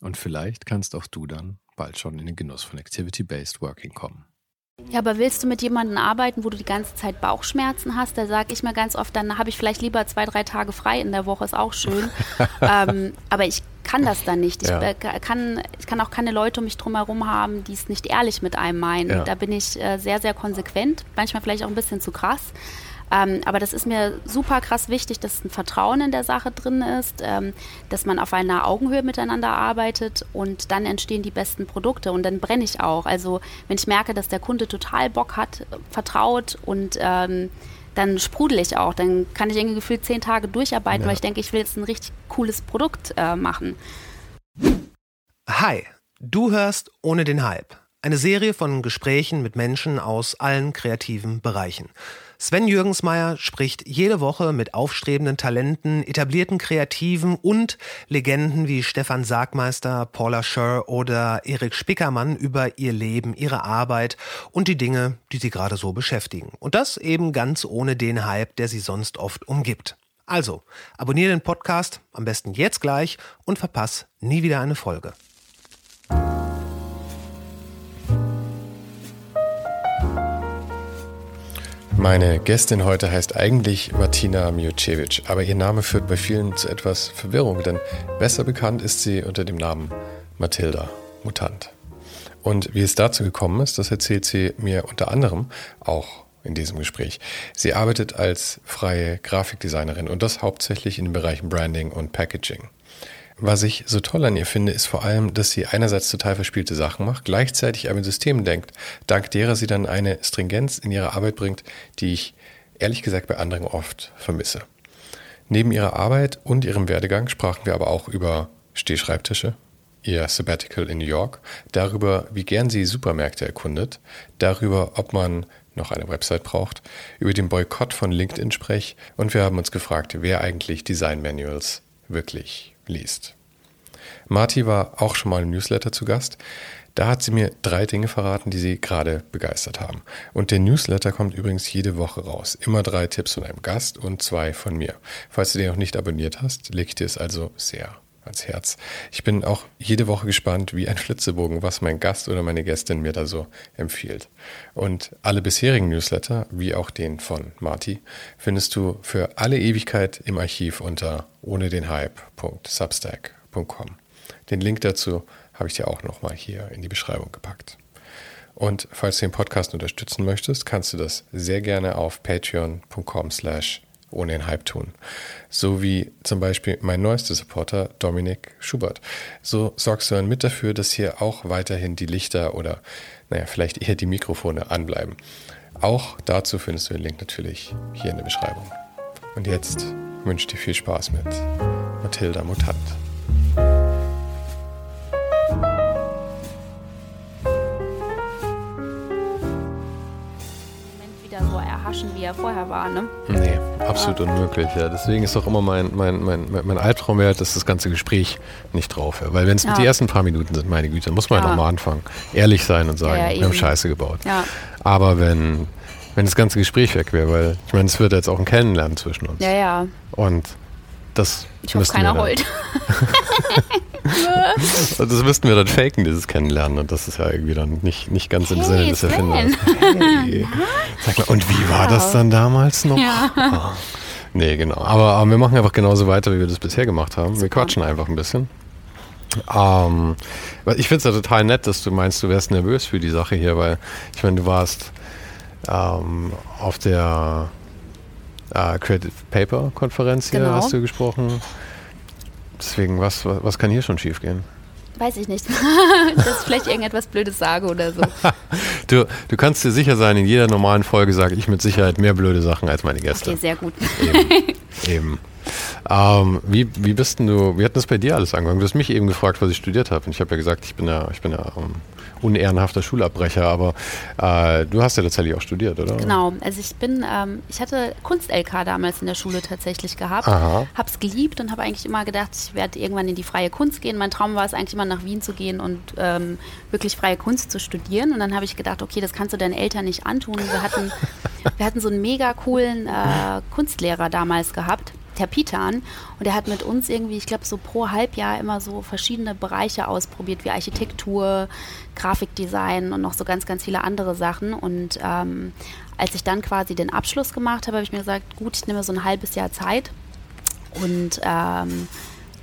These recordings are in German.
Und vielleicht kannst auch du dann bald schon in den Genuss von Activity-Based Working kommen. Ja, aber willst du mit jemandem arbeiten, wo du die ganze Zeit Bauchschmerzen hast? Da sage ich mir ganz oft, dann habe ich vielleicht lieber zwei, drei Tage frei in der Woche, ist auch schön. ähm, aber ich kann das dann nicht. Ich, ja. Äh, kann, ich kann auch keine Leute um mich drumherum haben, die es nicht ehrlich mit einem meinen. Ja. Da bin ich äh, sehr, sehr konsequent, manchmal vielleicht auch ein bisschen zu krass. Ähm, aber das ist mir super krass wichtig, dass ein Vertrauen in der Sache drin ist, ähm, dass man auf einer Augenhöhe miteinander arbeitet und dann entstehen die besten Produkte und dann brenne ich auch. Also wenn ich merke, dass der Kunde total Bock hat, vertraut und ähm, dann sprudel ich auch. Dann kann ich irgendwie gefühlt zehn Tage durcharbeiten, ja. weil ich denke, ich will jetzt ein richtig cooles Produkt äh, machen. Hi, du hörst ohne den Hype. Eine Serie von Gesprächen mit Menschen aus allen kreativen Bereichen. Sven Jürgensmeier spricht jede Woche mit aufstrebenden Talenten, etablierten Kreativen und Legenden wie Stefan Sargmeister, Paula Scher oder Erik Spickermann über ihr Leben, ihre Arbeit und die Dinge, die sie gerade so beschäftigen. Und das eben ganz ohne den Hype, der sie sonst oft umgibt. Also, abonniere den Podcast am besten jetzt gleich und verpass nie wieder eine Folge. Meine Gästin heute heißt eigentlich Martina Miucevic, aber ihr Name führt bei vielen zu etwas Verwirrung, denn besser bekannt ist sie unter dem Namen Mathilda Mutant. Und wie es dazu gekommen ist, das erzählt sie mir unter anderem auch in diesem Gespräch. Sie arbeitet als freie Grafikdesignerin und das hauptsächlich in den Bereichen Branding und Packaging. Was ich so toll an ihr finde, ist vor allem, dass sie einerseits total verspielte Sachen macht, gleichzeitig aber in System denkt, dank derer sie dann eine Stringenz in ihre Arbeit bringt, die ich ehrlich gesagt bei anderen oft vermisse. Neben ihrer Arbeit und ihrem Werdegang sprachen wir aber auch über Stehschreibtische, ihr Sabbatical in New York, darüber, wie gern sie Supermärkte erkundet, darüber, ob man noch eine Website braucht, über den Boykott von LinkedIn sprech und wir haben uns gefragt, wer eigentlich Design Manuals wirklich liest. Marti war auch schon mal im Newsletter zu Gast. Da hat sie mir drei Dinge verraten, die sie gerade begeistert haben. Und der Newsletter kommt übrigens jede Woche raus. Immer drei Tipps von einem Gast und zwei von mir. Falls du den noch nicht abonniert hast, leg ich dir es also sehr ans Herz. Ich bin auch jede Woche gespannt, wie ein Flitzebogen, was mein Gast oder meine Gästin mir da so empfiehlt. Und alle bisherigen Newsletter, wie auch den von Marty, findest du für alle Ewigkeit im Archiv unter ohne den Hype.substack.com. Den Link dazu habe ich dir auch nochmal hier in die Beschreibung gepackt. Und falls du den Podcast unterstützen möchtest, kannst du das sehr gerne auf patreon.com slash ohne den Hype tun. So wie zum Beispiel mein neuester Supporter Dominik Schubert. So sorgst du dann mit dafür, dass hier auch weiterhin die Lichter oder, naja, vielleicht eher die Mikrofone anbleiben. Auch dazu findest du den Link natürlich hier in der Beschreibung. Und jetzt wünsche ich dir viel Spaß mit Mathilda Mutant. Erhaschen, wie er vorher war, ne? Nee, absolut ja. unmöglich, ja. Deswegen ist auch immer mein, mein, mein, mein Albtraum wert, dass das ganze Gespräch nicht drauf wäre. Weil wenn es ja. die ersten paar Minuten sind, meine Güte, muss man ja. nochmal anfangen. Ehrlich sein und sagen, wir haben Scheiße gebaut. Aber wenn, wenn das ganze Gespräch weg wäre, weil ich meine, es wird jetzt auch ein Kennenlernen zwischen uns. Ja, ja. Und das ich hoffe, keiner heult. Also das müssten wir dann faken, dieses Kennenlernen. Und das ist ja irgendwie dann nicht, nicht ganz hey, im Sinne des Erfinders. Hey. Sag mal, und wie war das dann damals noch? Ja. Oh. Nee, genau. Aber, aber, wir machen einfach genauso weiter, wie wir das bisher gemacht haben. Wir quatschen einfach ein bisschen. Ähm, ich finde es ja total nett, dass du meinst, du wärst nervös für die Sache hier, weil ich meine, du warst ähm, auf der äh, Creative Paper Konferenz hier, genau. hast du gesprochen. Deswegen, was, was, was kann hier schon schiefgehen? Weiß ich nicht. dass ich vielleicht irgendetwas Blödes sage oder so. du, du kannst dir sicher sein, in jeder normalen Folge sage ich mit Sicherheit mehr blöde Sachen als meine Gäste. Okay, sehr gut. Eben. Eben. Ähm, wie, wie bist denn du, wie hat das bei dir alles angefangen? Du hast mich eben gefragt, was ich studiert habe. Und ich habe ja gesagt, ich bin ja, ich bin ja um, unehrenhafter Schulabbrecher, aber äh, du hast ja tatsächlich auch studiert, oder? Genau, also ich bin, ähm, ich hatte Kunst-LK damals in der Schule tatsächlich gehabt, Aha. hab's geliebt und habe eigentlich immer gedacht, ich werde irgendwann in die freie Kunst gehen. Mein Traum war es eigentlich immer nach Wien zu gehen und ähm, wirklich freie Kunst zu studieren. Und dann habe ich gedacht, okay, das kannst du deinen Eltern nicht antun. Wir hatten, wir hatten so einen mega coolen äh, Kunstlehrer damals gehabt Terpitan und er hat mit uns irgendwie, ich glaube, so pro Halbjahr immer so verschiedene Bereiche ausprobiert, wie Architektur, Grafikdesign und noch so ganz, ganz viele andere Sachen. Und ähm, als ich dann quasi den Abschluss gemacht habe, habe ich mir gesagt, gut, ich nehme so ein halbes Jahr Zeit und ähm,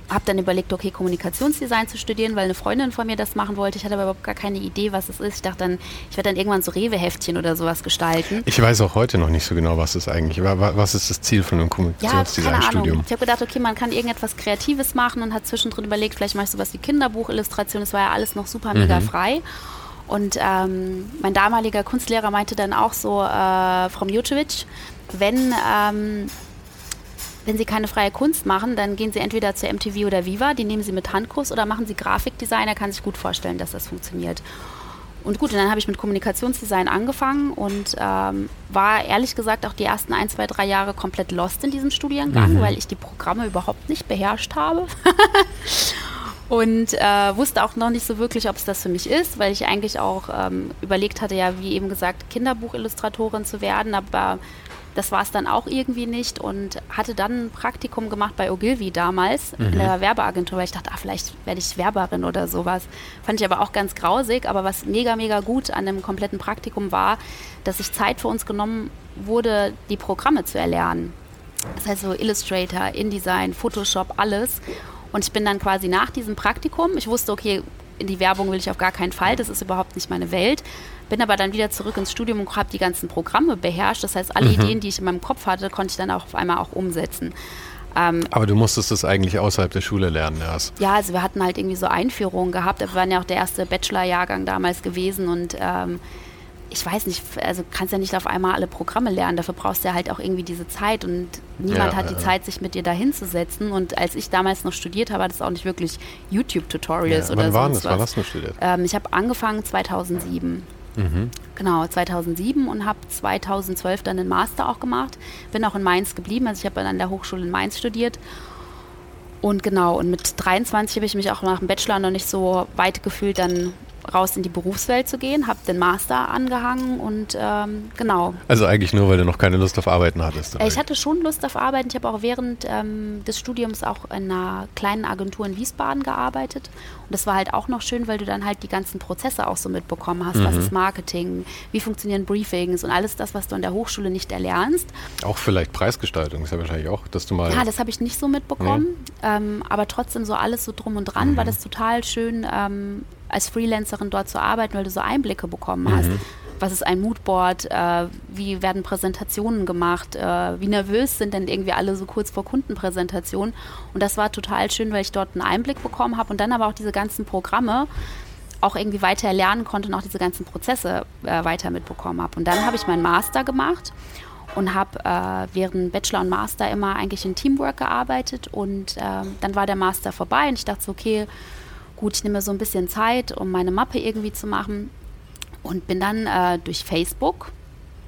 habe dann überlegt, okay, Kommunikationsdesign zu studieren, weil eine Freundin von mir das machen wollte. Ich hatte aber überhaupt gar keine Idee, was es ist. Ich dachte dann, ich werde dann irgendwann so Rewe-Heftchen oder sowas gestalten. Ich weiß auch heute noch nicht so genau, was es eigentlich war. Was ist das Ziel von einem Kommunikationsdesign-Studium? Ja, ich habe gedacht, okay, man kann irgendetwas Kreatives machen und hat zwischendrin überlegt, vielleicht mache ich sowas wie Kinderbuchillustration. Das war ja alles noch super mega mhm. frei. Und ähm, mein damaliger Kunstlehrer meinte dann auch so, äh, Frau Mjucevic, wenn ähm, wenn Sie keine freie Kunst machen, dann gehen Sie entweder zur MTV oder Viva, die nehmen Sie mit Handkurs oder machen Sie Grafikdesigner, kann sich gut vorstellen, dass das funktioniert. Und gut, und dann habe ich mit Kommunikationsdesign angefangen und ähm, war ehrlich gesagt auch die ersten ein, zwei, drei Jahre komplett lost in diesem Studiengang, mhm. weil ich die Programme überhaupt nicht beherrscht habe. und äh, wusste auch noch nicht so wirklich, ob es das für mich ist, weil ich eigentlich auch ähm, überlegt hatte, ja, wie eben gesagt, Kinderbuchillustratorin zu werden, aber das war es dann auch irgendwie nicht und hatte dann ein Praktikum gemacht bei Ogilvy damals mhm. in der Werbeagentur, weil ich dachte, ah, vielleicht werde ich Werberin oder sowas. Fand ich aber auch ganz grausig, aber was mega, mega gut an dem kompletten Praktikum war, dass sich Zeit für uns genommen wurde, die Programme zu erlernen. Das heißt so Illustrator, InDesign, Photoshop, alles. Und ich bin dann quasi nach diesem Praktikum, ich wusste, okay, in die Werbung will ich auf gar keinen Fall, das ist überhaupt nicht meine Welt. Bin aber dann wieder zurück ins Studium und habe die ganzen Programme beherrscht. Das heißt, alle mhm. Ideen, die ich in meinem Kopf hatte, konnte ich dann auch auf einmal auch umsetzen. Ähm, aber du musstest das eigentlich außerhalb der Schule lernen erst. Ja, also wir hatten halt irgendwie so Einführungen gehabt. Wir waren ja auch der erste Bachelor-Jahrgang damals gewesen und ähm, ich weiß nicht, also kannst ja nicht auf einmal alle Programme lernen, dafür brauchst du ja halt auch irgendwie diese Zeit und niemand ja, hat die ja. Zeit, sich mit dir da hinzusetzen. Und als ich damals noch studiert habe, war das auch nicht wirklich YouTube-Tutorials ja, oder so. Wann waren das? Wann hast du studiert? Ähm, ich habe angefangen 2007. Mhm. Genau, 2007 und habe 2012 dann den Master auch gemacht. Bin auch in Mainz geblieben, also ich habe an der Hochschule in Mainz studiert. Und genau, und mit 23 habe ich mich auch nach dem Bachelor noch nicht so weit gefühlt, dann raus in die Berufswelt zu gehen, habe den Master angehangen und ähm, genau. Also eigentlich nur, weil du noch keine Lust auf Arbeiten hattest? Oder? Ich hatte schon Lust auf Arbeiten. Ich habe auch während ähm, des Studiums auch in einer kleinen Agentur in Wiesbaden gearbeitet. Und das war halt auch noch schön, weil du dann halt die ganzen Prozesse auch so mitbekommen hast. Mhm. Was ist Marketing? Wie funktionieren Briefings und alles das, was du an der Hochschule nicht erlernst. Auch vielleicht Preisgestaltung ist ja wahrscheinlich auch, dass du mal. Ja, das habe ich nicht so mitbekommen. Mhm. Ähm, aber trotzdem so alles so drum und dran mhm. war das total schön, ähm, als Freelancerin dort zu arbeiten, weil du so Einblicke bekommen hast. Mhm. Was ist ein Moodboard? Äh, wie werden Präsentationen gemacht? Äh, wie nervös sind denn irgendwie alle so kurz vor Kundenpräsentationen? Und das war total schön, weil ich dort einen Einblick bekommen habe und dann aber auch diese ganzen Programme auch irgendwie weiter lernen konnte und auch diese ganzen Prozesse äh, weiter mitbekommen habe. Und dann habe ich meinen Master gemacht und habe äh, während Bachelor und Master immer eigentlich in Teamwork gearbeitet und äh, dann war der Master vorbei und ich dachte so, okay, gut, ich nehme so ein bisschen Zeit, um meine Mappe irgendwie zu machen und bin dann äh, durch Facebook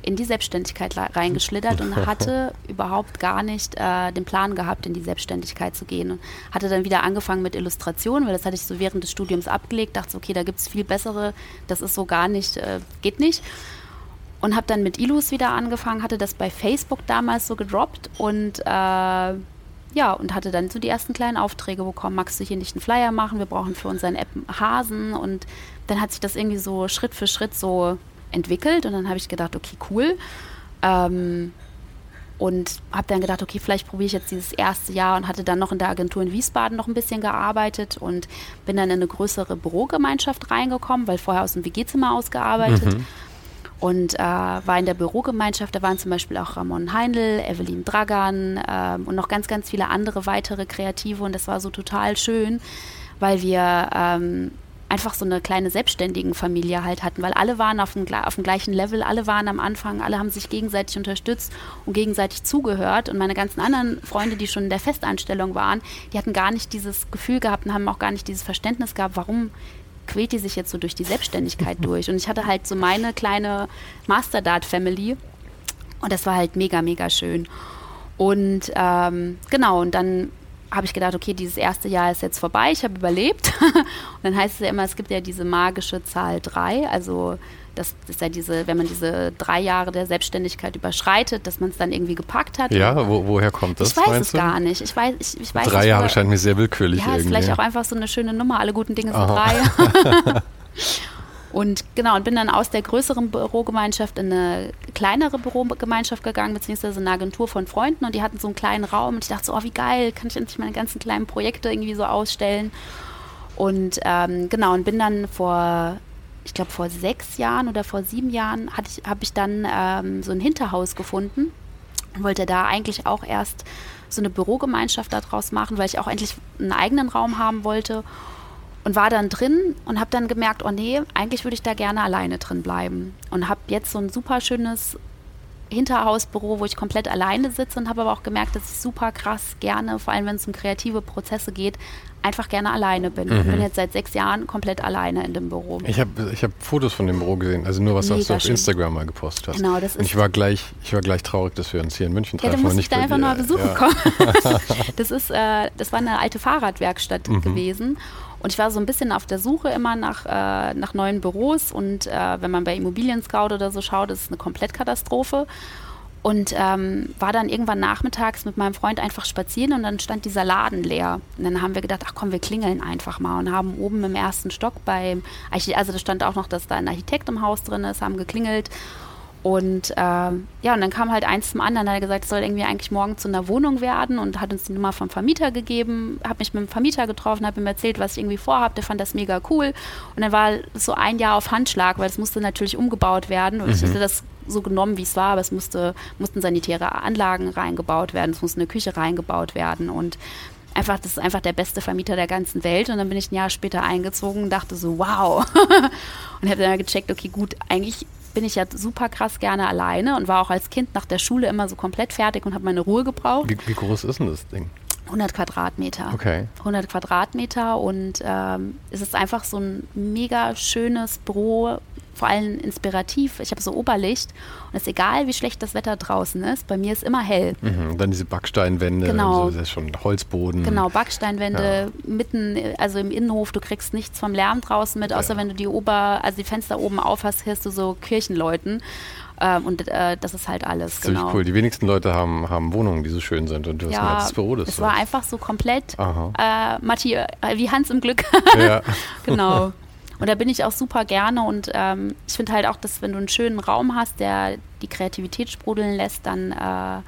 in die Selbstständigkeit reingeschlittert und hatte überhaupt gar nicht äh, den Plan gehabt, in die Selbstständigkeit zu gehen. Und hatte dann wieder angefangen mit Illustrationen, weil das hatte ich so während des Studiums abgelegt, dachte, okay, da gibt es viel bessere, das ist so gar nicht, äh, geht nicht. Und habe dann mit Illus wieder angefangen, hatte das bei Facebook damals so gedroppt und äh, ja, und hatte dann so die ersten kleinen Aufträge bekommen. Magst du hier nicht einen Flyer machen? Wir brauchen für unseren App Hasen. Und dann hat sich das irgendwie so Schritt für Schritt so entwickelt. Und dann habe ich gedacht, okay, cool. Ähm, und habe dann gedacht, okay, vielleicht probiere ich jetzt dieses erste Jahr und hatte dann noch in der Agentur in Wiesbaden noch ein bisschen gearbeitet und bin dann in eine größere Bürogemeinschaft reingekommen, weil vorher aus dem WG-Zimmer ausgearbeitet. Mhm. Und äh, war in der Bürogemeinschaft, da waren zum Beispiel auch Ramon Heindl, Evelyn Dragan äh, und noch ganz, ganz viele andere weitere Kreative. Und das war so total schön, weil wir ähm, einfach so eine kleine selbstständigen Familie halt hatten, weil alle waren auf dem, auf dem gleichen Level, alle waren am Anfang, alle haben sich gegenseitig unterstützt und gegenseitig zugehört. Und meine ganzen anderen Freunde, die schon in der Festanstellung waren, die hatten gar nicht dieses Gefühl gehabt und haben auch gar nicht dieses Verständnis gehabt, warum quält die sich jetzt so durch die Selbstständigkeit durch. Und ich hatte halt so meine kleine Masterdart-Family und das war halt mega, mega schön. Und ähm, genau, und dann habe ich gedacht, okay, dieses erste Jahr ist jetzt vorbei, ich habe überlebt. und dann heißt es ja immer, es gibt ja diese magische Zahl 3, also das ist ja diese, wenn man diese drei Jahre der Selbstständigkeit überschreitet, dass man es dann irgendwie gepackt hat. Ja, wo, woher kommt das? Ich weiß es du? gar nicht. Ich weiß, ich, ich weiß drei Jahre scheint mir sehr willkürlich. Ja, irgendwie. ist vielleicht auch einfach so eine schöne Nummer. Alle guten Dinge sind drei. Und genau, und bin dann aus der größeren Bürogemeinschaft in eine kleinere Bürogemeinschaft gegangen, beziehungsweise eine Agentur von Freunden und die hatten so einen kleinen Raum und ich dachte so, oh wie geil, kann ich endlich meine ganzen kleinen Projekte irgendwie so ausstellen. Und ähm, genau, und bin dann vor, ich glaube vor sechs Jahren oder vor sieben Jahren ich, habe ich dann ähm, so ein Hinterhaus gefunden und wollte da eigentlich auch erst so eine Bürogemeinschaft daraus machen, weil ich auch endlich einen eigenen Raum haben wollte und war dann drin und habe dann gemerkt, oh nee, eigentlich würde ich da gerne alleine drin bleiben. Und habe jetzt so ein super schönes Hinterhausbüro, wo ich komplett alleine sitze und habe aber auch gemerkt, dass ich super krass gerne, vor allem wenn es um kreative Prozesse geht, einfach gerne alleine bin. Mhm. Ich bin jetzt seit sechs Jahren komplett alleine in dem Büro. Ich habe ich hab Fotos von dem Büro gesehen, also nur was Mega du auf schön. Instagram mal gepostet hast. Genau, das ist und ich war gleich, ich war gleich traurig, dass wir uns hier in München treffen. Ja, du musst nicht da einfach nur besuchen ja. kommen. das ist, äh, das war eine alte Fahrradwerkstatt mhm. gewesen. Und ich war so ein bisschen auf der Suche immer nach, äh, nach neuen Büros. Und äh, wenn man bei Immobilien Scout oder so schaut, ist es eine Komplettkatastrophe. Und ähm, war dann irgendwann nachmittags mit meinem Freund einfach spazieren und dann stand dieser Laden leer. Und dann haben wir gedacht, ach komm, wir klingeln einfach mal und haben oben im ersten Stock beim, also da stand auch noch, dass da ein Architekt im Haus drin ist, haben geklingelt und ähm, ja, und dann kam halt eins zum anderen, hat er gesagt, es soll irgendwie eigentlich morgen zu einer Wohnung werden und hat uns die Nummer vom Vermieter gegeben, habe mich mit dem Vermieter getroffen, habe ihm erzählt, was ich irgendwie vorhabe, der fand das mega cool und dann war so ein Jahr auf Handschlag, weil es musste natürlich umgebaut werden und mhm. ich hätte das so genommen, wie es war, aber es musste, mussten sanitäre Anlagen reingebaut werden, es musste eine Küche reingebaut werden und einfach, das ist einfach der beste Vermieter der ganzen Welt. Und dann bin ich ein Jahr später eingezogen und dachte so, wow. und habe dann gecheckt, okay, gut, eigentlich bin ich ja super krass gerne alleine und war auch als Kind nach der Schule immer so komplett fertig und habe meine Ruhe gebraucht. Wie, wie, groß ist denn das Ding? 100 Quadratmeter. Okay. 100 Quadratmeter und ähm, es ist einfach so ein mega schönes Büro vor allem inspirativ. Ich habe so Oberlicht und es ist egal, wie schlecht das Wetter draußen ist, bei mir ist immer hell. Mhm, dann diese Backsteinwände, genau. Also das ist schon Holzboden. Genau, Backsteinwände ja. mitten, also im Innenhof, du kriegst nichts vom Lärm draußen mit, außer ja. wenn du die Ober, also die Fenster oben aufhast, hörst du so Kirchenläuten. Ähm, und äh, das ist halt alles. Das genau. cool. Die wenigsten Leute haben, haben Wohnungen, die so schön sind und du hast ja, ein Büro. Das es war einfach so komplett äh, Matti, äh, wie Hans im Glück. Ja. genau. Und da bin ich auch super gerne und ähm, ich finde halt auch, dass wenn du einen schönen Raum hast, der die Kreativität sprudeln lässt, dann äh,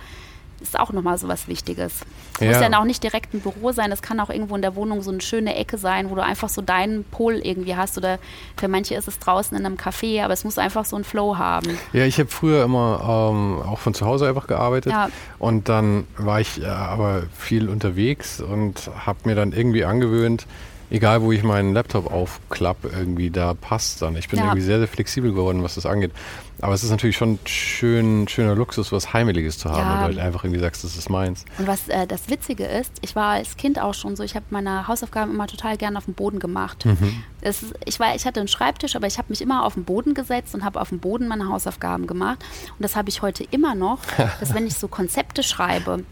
ist auch nochmal so was Wichtiges. Es ja. muss ja auch nicht direkt ein Büro sein, es kann auch irgendwo in der Wohnung so eine schöne Ecke sein, wo du einfach so deinen Pol irgendwie hast oder für manche ist es draußen in einem Café, aber es muss einfach so einen Flow haben. Ja, ich habe früher immer ähm, auch von zu Hause einfach gearbeitet ja. und dann war ich äh, aber viel unterwegs und habe mir dann irgendwie angewöhnt, egal wo ich meinen Laptop aufklappe, irgendwie da passt dann. Ich bin ja. irgendwie sehr, sehr flexibel geworden, was das angeht. Aber es ist natürlich schon schön, schöner Luxus, was Heimeliges zu haben, ja. weil du halt einfach irgendwie sagst, das ist meins. Und was äh, das Witzige ist, ich war als Kind auch schon so, ich habe meine Hausaufgaben immer total gerne auf dem Boden gemacht. Mhm. Das, ich, war, ich hatte einen Schreibtisch, aber ich habe mich immer auf den Boden gesetzt und habe auf dem Boden meine Hausaufgaben gemacht. Und das habe ich heute immer noch, dass wenn ich so Konzepte schreibe,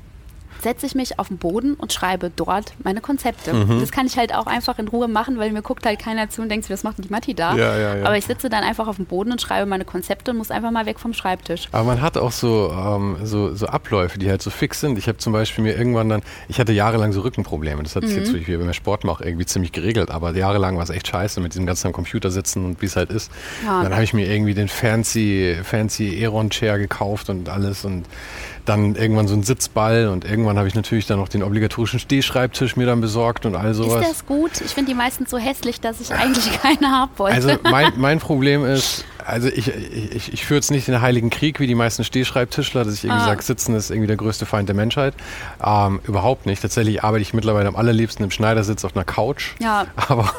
setze ich mich auf den Boden und schreibe dort meine Konzepte. Mhm. Das kann ich halt auch einfach in Ruhe machen, weil mir guckt halt keiner zu und denkt, was macht denn die Matti da? Ja, ja, ja. Aber ich sitze dann einfach auf dem Boden und schreibe meine Konzepte und muss einfach mal weg vom Schreibtisch. Aber man hat auch so, ähm, so, so Abläufe, die halt so fix sind. Ich habe zum Beispiel mir irgendwann dann, ich hatte jahrelang so Rückenprobleme. Das hat sich mhm. jetzt, wie ich beim Sport mache, irgendwie ziemlich geregelt. Aber jahrelang war es echt scheiße mit diesem ganzen am Computer sitzen und wie es halt ist. Ja. Dann habe ich mir irgendwie den fancy, fancy Aeron-Chair gekauft und alles und dann irgendwann so ein Sitzball und irgendwann habe ich natürlich dann noch den obligatorischen Stehschreibtisch mir dann besorgt und all sowas. Ist das gut? Ich finde die meistens so hässlich, dass ich eigentlich keine haben wollte. Also mein, mein Problem ist, also ich, ich, ich führe jetzt nicht den Heiligen Krieg wie die meisten Stehschreibtischler, dass ich irgendwie ah. sage, Sitzen ist irgendwie der größte Feind der Menschheit. Ähm, überhaupt nicht. Tatsächlich arbeite ich mittlerweile am allerliebsten im Schneidersitz auf einer Couch. Ja. Aber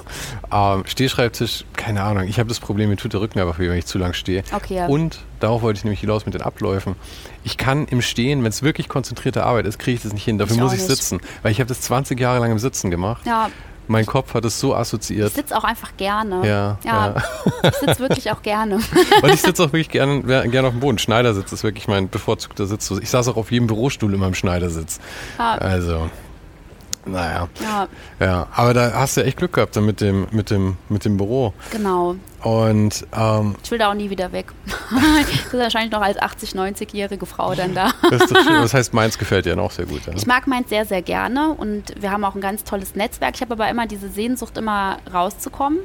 ähm, Stehschreibtisch, keine Ahnung. Ich habe das Problem, mir tut der Rücken einfach weh, wenn ich zu lang stehe. Okay, ja. Und darauf wollte ich nämlich hinaus mit den Abläufen. Ich kann im Stehen, wenn es wirklich konzentrierte Arbeit ist, kriege ich das nicht hin. Dafür ich muss ich nicht. sitzen. Weil ich habe das 20 Jahre lang im Sitzen gemacht. Ja. Mein Kopf hat es so assoziiert. Ich sitze auch einfach gerne. Ja, ja. ja. Ich sitze wirklich auch gerne. Und ich sitze auch wirklich gerne, gerne auf dem Boden. Schneidersitz ist wirklich mein bevorzugter Sitz. Ich saß auch auf jedem Bürostuhl in meinem Schneidersitz. Ja. Also, naja. Ja. ja. Aber da hast du echt Glück gehabt dann mit dem, mit dem, mit dem Büro. Genau. Und ähm, ich will da auch nie wieder weg. ich bin wahrscheinlich noch als 80, 90-jährige Frau dann da. das, ist schön. das heißt, Mainz gefällt dir auch sehr gut. Ja? Ich mag Mainz sehr, sehr gerne und wir haben auch ein ganz tolles Netzwerk. Ich habe aber immer diese Sehnsucht, immer rauszukommen.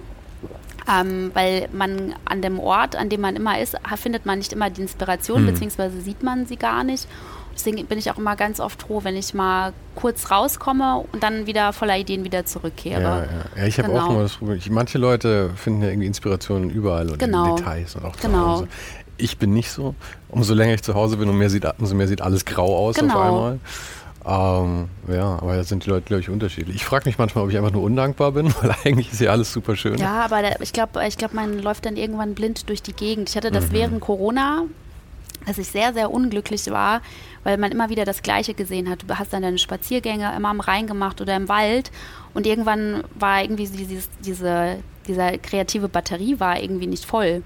Ähm, weil man an dem Ort, an dem man immer ist, findet man nicht immer die Inspiration, hm. beziehungsweise sieht man sie gar nicht. Deswegen bin ich auch immer ganz oft froh, wenn ich mal kurz rauskomme und dann wieder voller Ideen wieder zurückkehre. Ja, ja. ja ich habe genau. auch immer das Problem. Manche Leute finden ja irgendwie Inspirationen überall und genau. in Details und auch zu genau. Hause. Ich bin nicht so. Umso länger ich zu Hause bin, umso mehr sieht, umso mehr sieht alles grau aus genau. auf einmal. Ähm, ja, aber da sind die Leute, glaube ich, unterschiedlich. Ich frage mich manchmal, ob ich einfach nur undankbar bin, weil eigentlich ist ja alles super schön. Ja, aber da, ich glaube, ich glaub, man läuft dann irgendwann blind durch die Gegend. Ich hatte das mhm. während Corona, dass ich sehr, sehr unglücklich war, weil man immer wieder das Gleiche gesehen hat. Du hast dann deine Spaziergänge immer am Rhein gemacht oder im Wald und irgendwann war irgendwie dieses, diese, diese kreative Batterie war irgendwie nicht voll.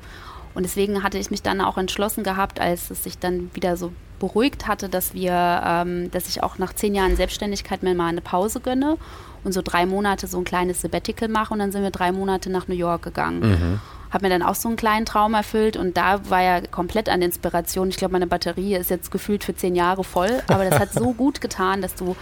Und deswegen hatte ich mich dann auch entschlossen gehabt, als es sich dann wieder so beruhigt hatte, dass wir, ähm, dass ich auch nach zehn Jahren Selbstständigkeit mir mal eine Pause gönne und so drei Monate so ein kleines Sabbatical mache und dann sind wir drei Monate nach New York gegangen. Mhm habe mir dann auch so einen kleinen Traum erfüllt und da war ja komplett an Inspiration. Ich glaube, meine Batterie ist jetzt gefühlt für zehn Jahre voll, aber das hat so gut getan, dass du,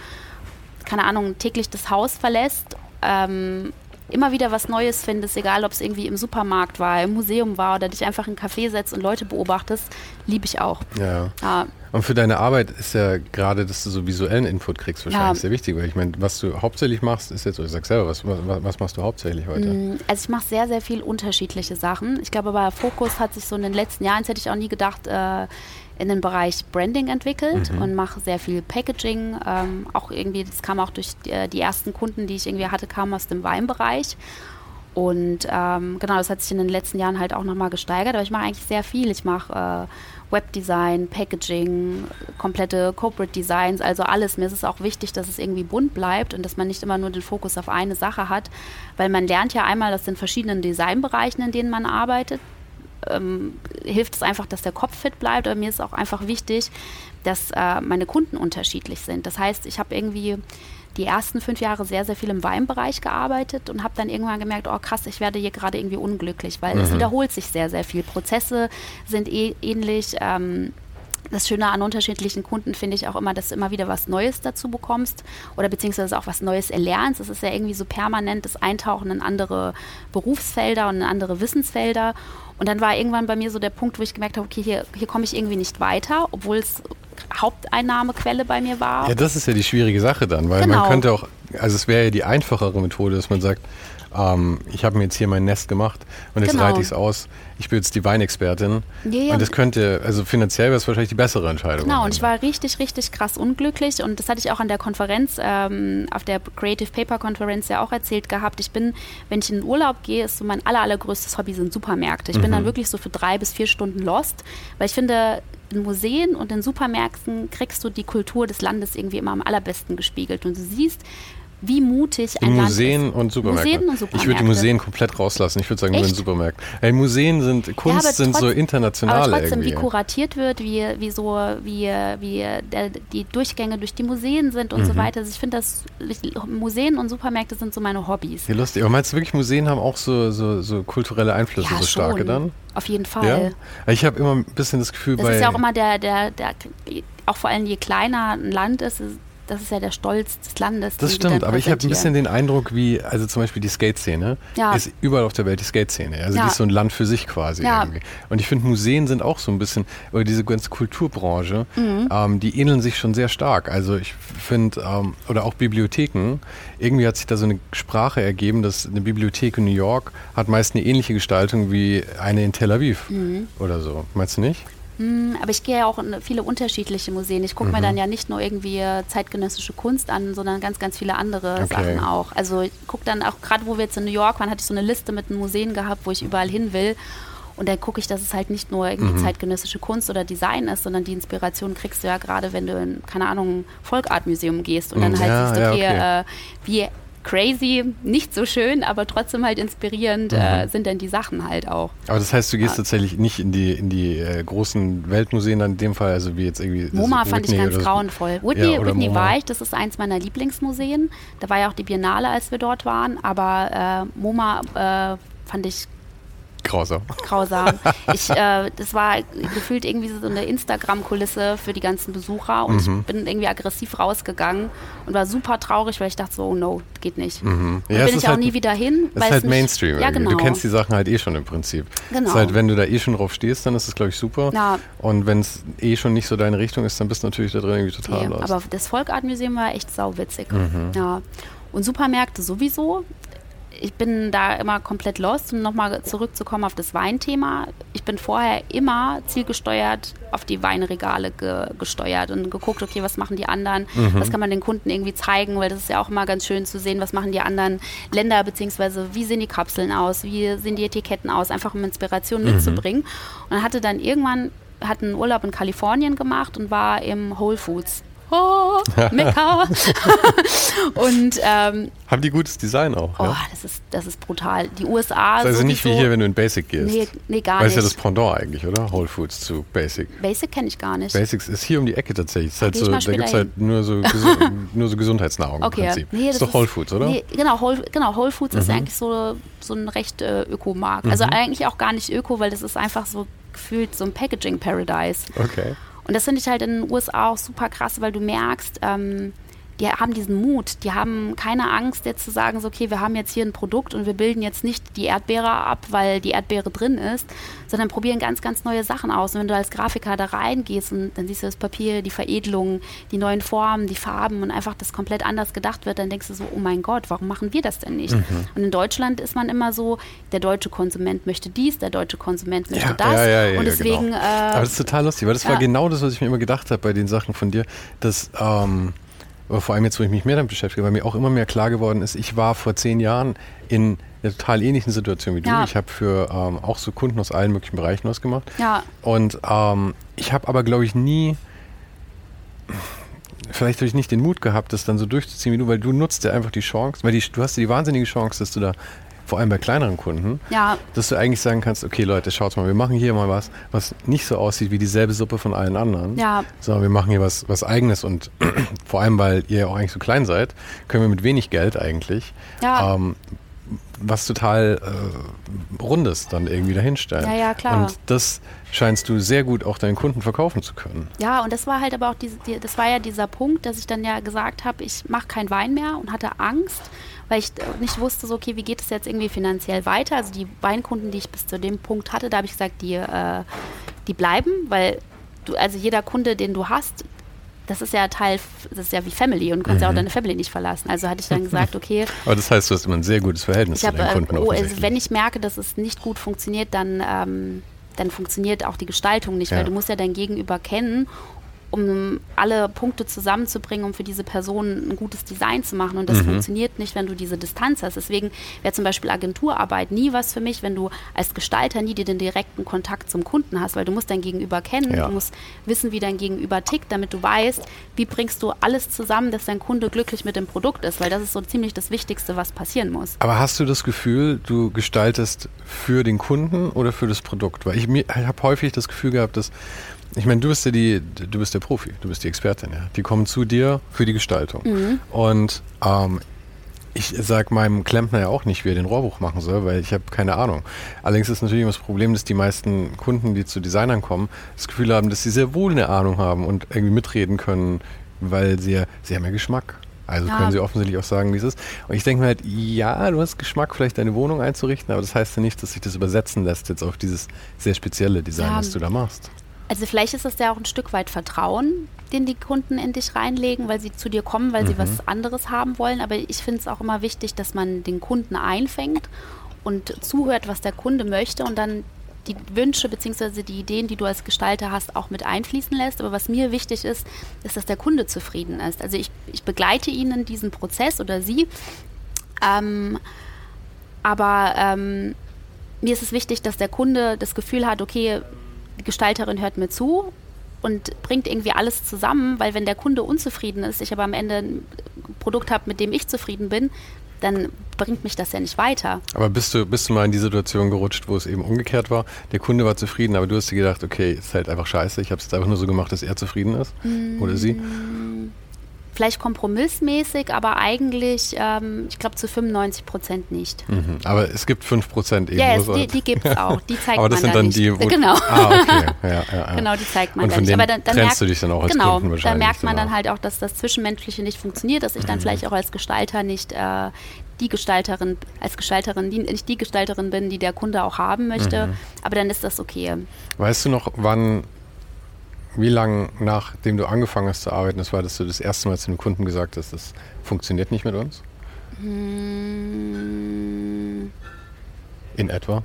keine Ahnung, täglich das Haus verlässt. Ähm, immer wieder was Neues findest, egal ob es irgendwie im Supermarkt war, im Museum war oder dich einfach in einen Café setzt und Leute beobachtest, liebe ich auch. Ja. ja. Und für deine Arbeit ist ja gerade, dass du so visuellen Input kriegst, wahrscheinlich ja. sehr wichtig, weil ich meine, was du hauptsächlich machst, ist jetzt, ich sag selber, was, was, was machst du hauptsächlich heute? Mm, also ich mache sehr, sehr viel unterschiedliche Sachen. Ich glaube aber, Fokus hat sich so in den letzten Jahren, das hätte ich auch nie gedacht, äh, in den Bereich Branding entwickelt mhm. und mache sehr viel Packaging. Ähm, auch irgendwie, das kam auch durch die, äh, die, ersten Kunden, die ich irgendwie hatte, kamen aus dem Weinbereich. Und ähm, genau, das hat sich in den letzten Jahren halt auch nochmal gesteigert. Aber ich mache eigentlich sehr viel. Ich mache äh, Webdesign, Packaging, komplette Corporate Designs, also alles. Mir ist es auch wichtig, dass es irgendwie bunt bleibt und dass man nicht immer nur den Fokus auf eine Sache hat, weil man lernt ja einmal aus den verschiedenen Designbereichen, in denen man arbeitet, ähm, hilft es einfach, dass der Kopf fit bleibt. Aber mir ist auch einfach wichtig, dass äh, meine Kunden unterschiedlich sind. Das heißt, ich habe irgendwie die ersten fünf Jahre sehr, sehr viel im Weinbereich gearbeitet und habe dann irgendwann gemerkt, oh krass, ich werde hier gerade irgendwie unglücklich, weil mhm. es wiederholt sich sehr, sehr viel. Prozesse sind eh ähnlich. Ähm, das Schöne an unterschiedlichen Kunden finde ich auch immer, dass du immer wieder was Neues dazu bekommst oder beziehungsweise auch was Neues erlernst. Es ist ja irgendwie so permanent das Eintauchen in andere Berufsfelder und in andere Wissensfelder. Und dann war irgendwann bei mir so der Punkt, wo ich gemerkt habe, okay, hier, hier komme ich irgendwie nicht weiter, obwohl es Haupteinnahmequelle bei mir war. Ja, das ist ja die schwierige Sache dann, weil genau. man könnte auch, also es wäre ja die einfachere Methode, dass man sagt, ähm, ich habe mir jetzt hier mein Nest gemacht und jetzt genau. reite ich es aus. Ich bin jetzt die Weinexpertin. Ja, ja. Und das könnte, also finanziell wäre es wahrscheinlich die bessere Entscheidung. Genau, und ich war richtig, richtig krass unglücklich und das hatte ich auch an der Konferenz, ähm, auf der Creative Paper Konferenz ja auch erzählt gehabt. Ich bin, wenn ich in den Urlaub gehe, ist so mein aller, allergrößtes Hobby sind Supermärkte. Ich mhm. bin dann wirklich so für drei bis vier Stunden lost, weil ich finde, in Museen und in Supermärkten kriegst du die Kultur des Landes irgendwie immer am allerbesten gespiegelt. Und du siehst, wie mutig ein Museen Land ist. und Supermärkte. Museen und Supermärkte. Ich würde die Museen komplett rauslassen. Ich würde sagen, Echt? nur in Supermärkten. Hey, Museen sind, Kunst ja, sind trotz, so international aber trotzdem, irgendwie. wie kuratiert wird, wie, wie so, wie, wie der, die Durchgänge durch die Museen sind und mhm. so weiter. Also ich finde das, Museen und Supermärkte sind so meine Hobbys. Ja, lustig. Aber meinst du wirklich, Museen haben auch so, so, so kulturelle Einflüsse, ja, so starke schon. dann? Auf jeden Fall. Ja? Ich habe immer ein bisschen das Gefühl, das bei... Das ist ja auch immer der, der, der, auch vor allem je kleiner ein Land ist, das ist ja der Stolz des Landes. Das stimmt, aber ich habe ein bisschen den Eindruck, wie, also zum Beispiel die Skate-Szene ja. ist überall auf der Welt die Skate-Szene. Also ja. die ist so ein Land für sich quasi ja. irgendwie. Und ich finde, Museen sind auch so ein bisschen, oder diese ganze Kulturbranche, mhm. ähm, die ähneln sich schon sehr stark. Also ich finde, ähm, oder auch Bibliotheken, irgendwie hat sich da so eine Sprache ergeben, dass eine Bibliothek in New York hat meist eine ähnliche Gestaltung wie eine in Tel Aviv mhm. oder so. Meinst du nicht? Hm, aber ich gehe ja auch in viele unterschiedliche Museen. Ich gucke mhm. mir dann ja nicht nur irgendwie zeitgenössische Kunst an, sondern ganz, ganz viele andere okay. Sachen auch. Also ich gucke dann auch, gerade wo wir jetzt in New York waren, hatte ich so eine Liste mit Museen gehabt, wo ich überall hin will. Und dann gucke ich, dass es halt nicht nur irgendwie mhm. zeitgenössische Kunst oder Design ist, sondern die Inspiration kriegst du ja gerade, wenn du in, keine Ahnung, Folkart-Museum gehst und dann mhm. halt ja, siehst, okay, ja, okay. Äh, wie crazy, nicht so schön, aber trotzdem halt inspirierend äh, mhm. äh, sind denn die Sachen halt auch. Aber das heißt, du gehst ja. tatsächlich nicht in die, in die äh, großen Weltmuseen dann in dem Fall, also wie jetzt irgendwie. MoMA fand ich ganz grauenvoll. Whitney, ja, Whitney war ich, das ist eins meiner Lieblingsmuseen. Da war ja auch die Biennale, als wir dort waren, aber äh, MoMA äh, fand ich Grausam. Grausam. Ich, äh, das war gefühlt irgendwie so eine Instagram-Kulisse für die ganzen Besucher und mhm. ich bin irgendwie aggressiv rausgegangen und war super traurig, weil ich dachte so, oh no, geht nicht. Mhm. Ja, bin ich auch halt, nie wieder hin. Das ist halt Mainstream. Ja, genau. Du kennst die Sachen halt eh schon im Prinzip. Genau. Das ist halt, wenn du da eh schon drauf stehst, dann ist das, glaube ich, super. Ja. Und wenn es eh schon nicht so deine Richtung ist, dann bist du natürlich da drin irgendwie total nee, lost. Aber das Volkart-Museum war echt sauwitzig. Mhm. Ja. Und Supermärkte sowieso ich bin da immer komplett lost, um nochmal zurückzukommen auf das Weinthema. Ich bin vorher immer zielgesteuert auf die Weinregale ge gesteuert und geguckt, okay, was machen die anderen, mhm. was kann man den Kunden irgendwie zeigen, weil das ist ja auch immer ganz schön zu sehen, was machen die anderen Länder, beziehungsweise wie sehen die Kapseln aus, wie sehen die Etiketten aus, einfach um Inspiration mhm. mitzubringen. Und hatte dann irgendwann, hat einen Urlaub in Kalifornien gemacht und war im Whole Foods oh, Mekka. und ähm, haben die gutes Design auch? Oh, ja? das ist das ist brutal. Die USA. Das ist also nicht wie hier, wenn du in Basic gehst. Nee, nee gar Weil nicht. Weil ist ja das Pendant eigentlich, oder? Whole Foods zu Basic. Basic kenne ich gar nicht. Basics ist hier um die Ecke tatsächlich. Ist halt so, da gibt es halt nur so, nur so Gesundheitsnahrung okay. im Prinzip. Nee, das ist doch Whole Foods, oder? Nee, genau, Whole, genau, Whole Foods mhm. ist eigentlich so, so ein recht äh, Ökomarkt. Also mhm. Also eigentlich auch gar nicht Öko, weil das ist einfach so gefühlt so ein Packaging Paradise. Okay. Und das finde ich halt in den USA auch super krass, weil du merkst, ähm, die haben diesen Mut, die haben keine Angst, jetzt zu sagen, so, okay, wir haben jetzt hier ein Produkt und wir bilden jetzt nicht die Erdbeere ab, weil die Erdbeere drin ist, sondern probieren ganz, ganz neue Sachen aus. Und wenn du als Grafiker da reingehst und dann siehst du das Papier, die Veredelung, die neuen Formen, die Farben und einfach das komplett anders gedacht wird, dann denkst du so, oh mein Gott, warum machen wir das denn nicht? Mhm. Und in Deutschland ist man immer so, der deutsche Konsument möchte dies, der deutsche Konsument möchte ja, das. Ja, ja, ja, und deswegen. Genau. Äh, Aber das ist total lustig, weil das war genau das, was ich mir immer gedacht habe bei den Sachen von dir, dass ähm, aber vor allem jetzt, wo ich mich mehr damit beschäftige, weil mir auch immer mehr klar geworden ist, ich war vor zehn Jahren in einer total ähnlichen Situation wie du. Ja. Ich habe für ähm, auch so Kunden aus allen möglichen Bereichen was gemacht. Ja. Und ähm, ich habe aber, glaube ich, nie vielleicht habe ich nicht den Mut gehabt, das dann so durchzuziehen wie du, weil du nutzt ja einfach die Chance, weil die, du hast ja die wahnsinnige Chance, dass du da vor allem bei kleineren Kunden, ja. dass du eigentlich sagen kannst, okay Leute, schaut mal, wir machen hier mal was, was nicht so aussieht wie dieselbe Suppe von allen anderen, ja. sondern wir machen hier was, was eigenes und vor allem, weil ihr ja auch eigentlich so klein seid, können wir mit wenig Geld eigentlich ja. ähm, was total äh, Rundes dann irgendwie dahinstellen. Ja, ja, klar. Und das scheinst du sehr gut auch deinen Kunden verkaufen zu können. Ja, und das war halt aber auch diese, die, das war ja dieser Punkt, dass ich dann ja gesagt habe, ich mache keinen Wein mehr und hatte Angst, weil ich nicht wusste, so, okay, wie geht es jetzt irgendwie finanziell weiter? Also die Weinkunden, die ich bis zu dem Punkt hatte, da habe ich gesagt, die, äh, die bleiben, weil du, also jeder Kunde, den du hast, das ist ja Teil, das ist ja wie Family und du kannst mhm. ja auch mhm. deine Family nicht verlassen. Also hatte ich dann gesagt, okay. Aber das heißt, du hast immer ein sehr gutes Verhältnis zu hab, deinen Kunden. Oh, also wenn ich merke, dass es nicht gut funktioniert, dann, ähm, dann funktioniert auch die Gestaltung nicht, ja. weil du musst ja dein Gegenüber kennen um alle Punkte zusammenzubringen, um für diese Person ein gutes Design zu machen. Und das mhm. funktioniert nicht, wenn du diese Distanz hast. Deswegen wäre zum Beispiel Agenturarbeit nie was für mich, wenn du als Gestalter nie den direkten Kontakt zum Kunden hast, weil du musst dein Gegenüber kennen, ja. du musst wissen, wie dein Gegenüber tickt, damit du weißt, wie bringst du alles zusammen, dass dein Kunde glücklich mit dem Produkt ist, weil das ist so ziemlich das Wichtigste, was passieren muss. Aber hast du das Gefühl, du gestaltest für den Kunden oder für das Produkt? Weil ich, ich habe häufig das Gefühl gehabt, dass ich meine, du bist ja die, du bist der Profi, du bist die Expertin, ja. Die kommen zu dir für die Gestaltung. Mhm. Und ähm, ich sage meinem Klempner ja auch nicht, wie er den Rohrbuch machen soll, weil ich habe keine Ahnung. Allerdings ist natürlich immer das Problem, dass die meisten Kunden, die zu Designern kommen, das Gefühl haben, dass sie sehr wohl eine Ahnung haben und irgendwie mitreden können, weil sie, sie haben ja Geschmack. Also ja. können sie offensichtlich auch sagen, wie es ist. Und ich denke mir halt, ja, du hast Geschmack, vielleicht deine Wohnung einzurichten, aber das heißt ja nicht, dass sich das übersetzen lässt jetzt auf dieses sehr spezielle Design, ja. das du da machst. Also vielleicht ist das ja auch ein Stück weit Vertrauen, den die Kunden in dich reinlegen, weil sie zu dir kommen, weil mhm. sie was anderes haben wollen. Aber ich finde es auch immer wichtig, dass man den Kunden einfängt und zuhört, was der Kunde möchte und dann die Wünsche bzw. die Ideen, die du als Gestalter hast, auch mit einfließen lässt. Aber was mir wichtig ist, ist, dass der Kunde zufrieden ist. Also ich, ich begleite ihn in diesen Prozess oder sie. Ähm, aber ähm, mir ist es wichtig, dass der Kunde das Gefühl hat, okay, Gestalterin hört mir zu und bringt irgendwie alles zusammen, weil wenn der Kunde unzufrieden ist, ich aber am Ende ein Produkt habe, mit dem ich zufrieden bin, dann bringt mich das ja nicht weiter. Aber bist du, bist du mal in die Situation gerutscht, wo es eben umgekehrt war? Der Kunde war zufrieden, aber du hast dir gedacht, okay, ist halt einfach scheiße, ich habe es jetzt einfach nur so gemacht, dass er zufrieden ist? Mm. Oder sie? Vielleicht kompromissmäßig, aber eigentlich, ähm, ich glaube, zu 95 Prozent nicht. Mhm. Aber es gibt 5 Prozent eben. Ja, yes, die, die gibt es auch. Die zeigt aber das man sind dann nicht. die, wo genau. Ah, okay. Ja, ja, ja. Genau, die zeigt man Und von dann nicht. Aber dann, dann merkt, du dich dann auch als genau, Kunden wahrscheinlich. Da merkt man dann halt auch, dass das Zwischenmenschliche nicht funktioniert, dass ich dann mhm. vielleicht auch als Gestalter nicht äh, die Gestalterin, als Gestalterin, die, nicht die Gestalterin bin, die der Kunde auch haben möchte. Mhm. Aber dann ist das okay. Weißt du noch, wann wie lange nachdem du angefangen hast zu arbeiten, das war, dass du das erste Mal zu einem Kunden gesagt hast, das funktioniert nicht mit uns? Hm. In etwa?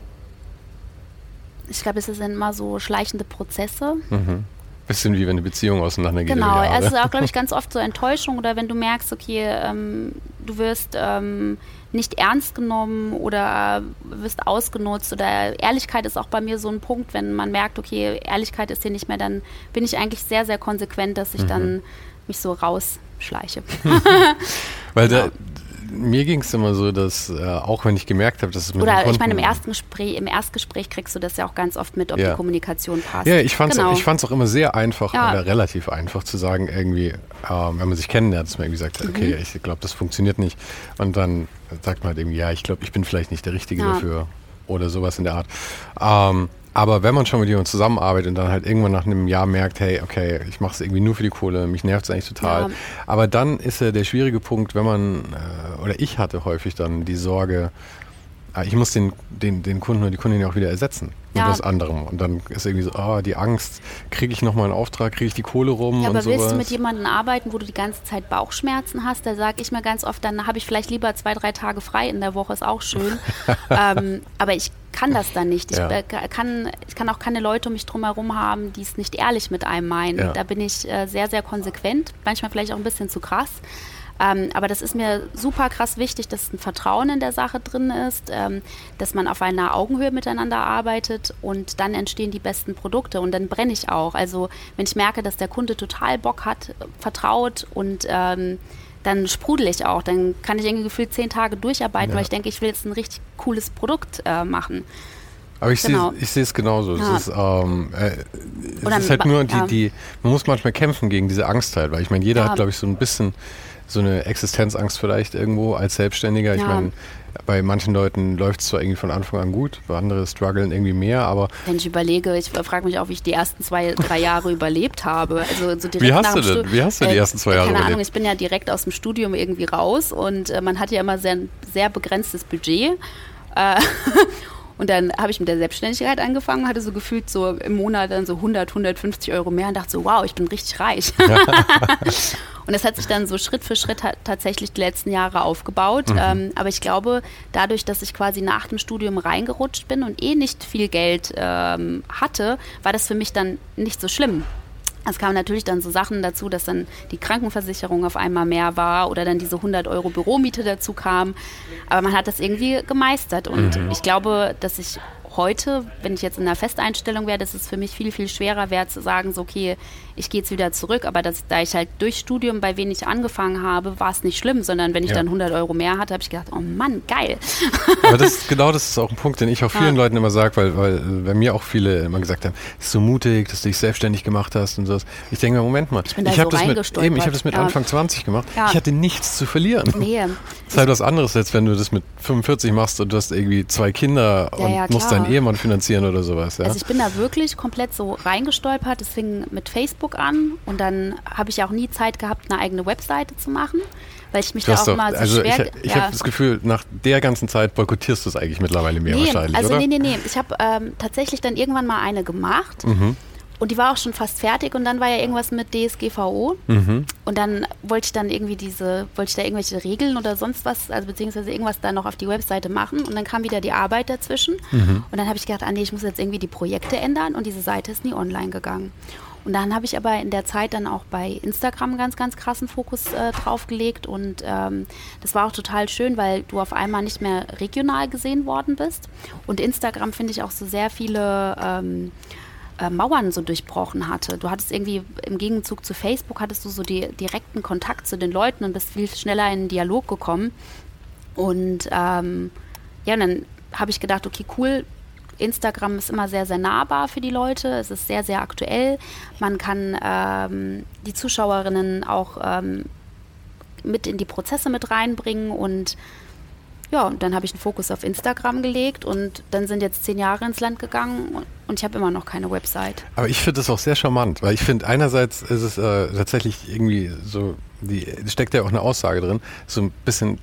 Ich glaube, es sind immer so schleichende Prozesse. Mhm. Bisschen wie wenn eine Beziehung auseinandergeht. Genau, es ist auch, glaube ich, ganz oft so Enttäuschung oder wenn du merkst, okay, ähm, du wirst ähm, nicht ernst genommen oder wirst ausgenutzt oder Ehrlichkeit ist auch bei mir so ein Punkt, wenn man merkt, okay, Ehrlichkeit ist hier nicht mehr, dann bin ich eigentlich sehr, sehr konsequent, dass ich mhm. dann mich so rausschleiche. Weil genau. Mir ging es immer so, dass äh, auch wenn ich gemerkt habe, dass es mit Oder ich meine, im ersten Gespräch, im Erstgespräch kriegst du das ja auch ganz oft mit, ob ja. die Kommunikation passt. Ja, ich fand es genau. auch, auch immer sehr einfach ja. oder relativ einfach zu sagen, irgendwie, ähm, wenn man sich kennenlernt, dass man irgendwie sagt, okay, mhm. ich glaube, das funktioniert nicht. Und dann sagt man halt irgendwie, ja, ich glaube, ich bin vielleicht nicht der Richtige ja. dafür oder sowas in der Art. Ähm, aber wenn man schon mit jemandem zusammenarbeitet und dann halt irgendwann nach einem Jahr merkt, hey, okay, ich mache es irgendwie nur für die Kohle, mich nervt es eigentlich total. Ja. Aber dann ist ja der schwierige Punkt, wenn man, äh, oder ich hatte häufig dann die Sorge, äh, ich muss den, den, den Kunden oder die Kundin ja auch wieder ersetzen mit ja. was anderem. Und dann ist irgendwie so, oh, die Angst, kriege ich nochmal einen Auftrag, kriege ich die Kohle rum ja, aber sowas. willst du mit jemandem arbeiten, wo du die ganze Zeit Bauchschmerzen hast? Da sage ich mir ganz oft, dann habe ich vielleicht lieber zwei, drei Tage frei in der Woche, ist auch schön. ähm, aber ich kann das dann nicht. Ich, ja. Äh, kann, ich kann auch keine Leute um mich drumherum haben, die es nicht ehrlich mit einem meinen. Ja. Da bin ich äh, sehr, sehr konsequent, manchmal vielleicht auch ein bisschen zu krass. Ähm, aber das ist mir super krass wichtig, dass ein Vertrauen in der Sache drin ist, ähm, dass man auf einer Augenhöhe miteinander arbeitet und dann entstehen die besten Produkte und dann brenne ich auch. Also wenn ich merke, dass der Kunde total Bock hat, vertraut und ähm, dann sprudel ich auch. Dann kann ich irgendwie gefühlt zehn Tage durcharbeiten, ja. weil ich denke, ich will jetzt ein richtig cooles Produkt äh, machen. Aber ich genau. sehe es genauso. Ja. Es ist, ähm, äh, es ist halt nur die, die, man muss manchmal kämpfen gegen diese Angst halt, weil ich meine, jeder ja. hat, glaube ich, so ein bisschen so eine Existenzangst vielleicht irgendwo als Selbstständiger. Ich meine, bei manchen Leuten läuft es zwar irgendwie von Anfang an gut, bei anderen strugglen irgendwie mehr, aber. Wenn ich überlege, ich frage mich auch, wie ich die ersten zwei, drei Jahre überlebt habe. Also so direkt wie hast du denn? Wie hast du die äh, ersten zwei Jahre Keine überlebt? Ahnung, ich bin ja direkt aus dem Studium irgendwie raus und äh, man hat ja immer sehr, sehr begrenztes Budget. Und dann habe ich mit der Selbstständigkeit angefangen, hatte so gefühlt so im Monat dann so 100, 150 Euro mehr und dachte so, wow, ich bin richtig reich. und das hat sich dann so Schritt für Schritt tatsächlich die letzten Jahre aufgebaut. Mhm. Ähm, aber ich glaube, dadurch, dass ich quasi nach dem Studium reingerutscht bin und eh nicht viel Geld ähm, hatte, war das für mich dann nicht so schlimm. Es kamen natürlich dann so Sachen dazu, dass dann die Krankenversicherung auf einmal mehr war oder dann diese 100 Euro Büromiete dazu kam. Aber man hat das irgendwie gemeistert und mhm. ich glaube, dass ich heute, wenn ich jetzt in einer Festeinstellung wäre, dass es für mich viel, viel schwerer wäre zu sagen, so okay, ich gehe jetzt wieder zurück. Aber das, da ich halt durch Studium bei wenig angefangen habe, war es nicht schlimm, sondern wenn ich ja. dann 100 Euro mehr hatte, habe ich gedacht, oh Mann, geil. Aber das, genau das ist auch ein Punkt, den ich auch vielen ja. Leuten immer sage, weil, weil bei mir auch viele immer gesagt haben, es ist so mutig, dass du dich selbstständig gemacht hast und so. Ich denke mir, Moment mal, ich, ich habe so das, mit, eben, ich hab das mit ja. Anfang 20 gemacht. Ich hatte nichts zu verlieren. Nee. Das ist halt was anderes, als wenn du das mit 45 machst und du hast irgendwie zwei Kinder und musst deinen Ehemann finanzieren oder sowas. Also ich bin da wirklich komplett so reingestolpert. Es fing mit Facebook an und dann habe ich auch nie Zeit gehabt, eine eigene Webseite zu machen weil ich mich da auch doch, immer so also schwer... Ich, ich ja. habe das Gefühl, nach der ganzen Zeit boykottierst du es eigentlich mittlerweile mehr nee, wahrscheinlich, also oder? nee, nee, nee. Ich habe ähm, tatsächlich dann irgendwann mal eine gemacht. Mhm. Und die war auch schon fast fertig und dann war ja irgendwas mit DSGVO. Mhm. Und dann wollte ich dann irgendwie diese, wollte ich da irgendwelche Regeln oder sonst was, also beziehungsweise irgendwas da noch auf die Webseite machen. Und dann kam wieder die Arbeit dazwischen. Mhm. Und dann habe ich gedacht, ah nee, ich muss jetzt irgendwie die Projekte ändern und diese Seite ist nie online gegangen. Und dann habe ich aber in der Zeit dann auch bei Instagram ganz, ganz krassen Fokus äh, drauf gelegt. Und ähm, das war auch total schön, weil du auf einmal nicht mehr regional gesehen worden bist. Und Instagram finde ich auch so sehr viele ähm, äh, Mauern so durchbrochen hatte. Du hattest irgendwie im Gegenzug zu Facebook hattest du so die direkten Kontakt zu den Leuten und bist viel schneller in den Dialog gekommen. Und ähm, ja, und dann habe ich gedacht, okay, cool, Instagram ist immer sehr, sehr nahbar für die Leute. Es ist sehr, sehr aktuell. Man kann ähm, die Zuschauerinnen auch ähm, mit in die Prozesse mit reinbringen und ja, und dann habe ich einen Fokus auf Instagram gelegt und dann sind jetzt zehn Jahre ins Land gegangen und ich habe immer noch keine Website. Aber ich finde das auch sehr charmant, weil ich finde, einerseits ist es äh, tatsächlich irgendwie so, die steckt ja auch eine Aussage drin, so ein bisschen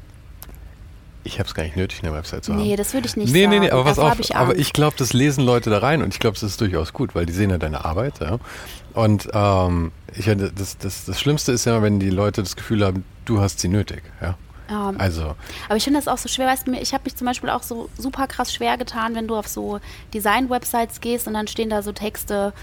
ich habe es gar nicht nötig, eine Website zu haben. Nee, das würde ich nicht nee, sagen. Nee, nee, aber was auf, ich aber ich glaube, das lesen Leute da rein und ich glaube, das ist durchaus gut, weil die sehen ja deine Arbeit. Ja? Und ähm, ich, das, das, das Schlimmste ist ja, wenn die Leute das Gefühl haben, du hast sie nötig. Ja? Um, also. Aber ich finde das auch so schwer, weißt du, ich habe mich zum Beispiel auch so super krass schwer getan, wenn du auf so Design-Websites gehst und dann stehen da so Texte,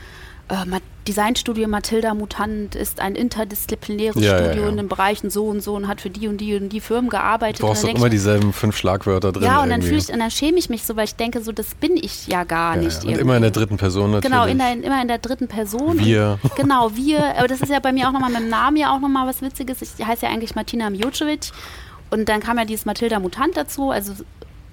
äh, Designstudio Mathilda Mutant ist ein interdisziplinäres ja, Studio ja, ja. in den Bereichen so und so und hat für die und die und die Firmen gearbeitet. Du brauchst doch immer dieselben fünf Schlagwörter drin. Ja, und dann, ich, und dann schäme ich mich so, weil ich denke, so das bin ich ja gar nicht. Und immer in der dritten Person natürlich. Genau, in der, immer in der dritten Person. Wir. Genau, wir. Aber das ist ja bei mir auch nochmal mit dem Namen ja auch nochmal was Witziges. Ich heiße ja eigentlich Martina Miocevic. Und dann kam ja dieses Mathilda Mutant dazu, also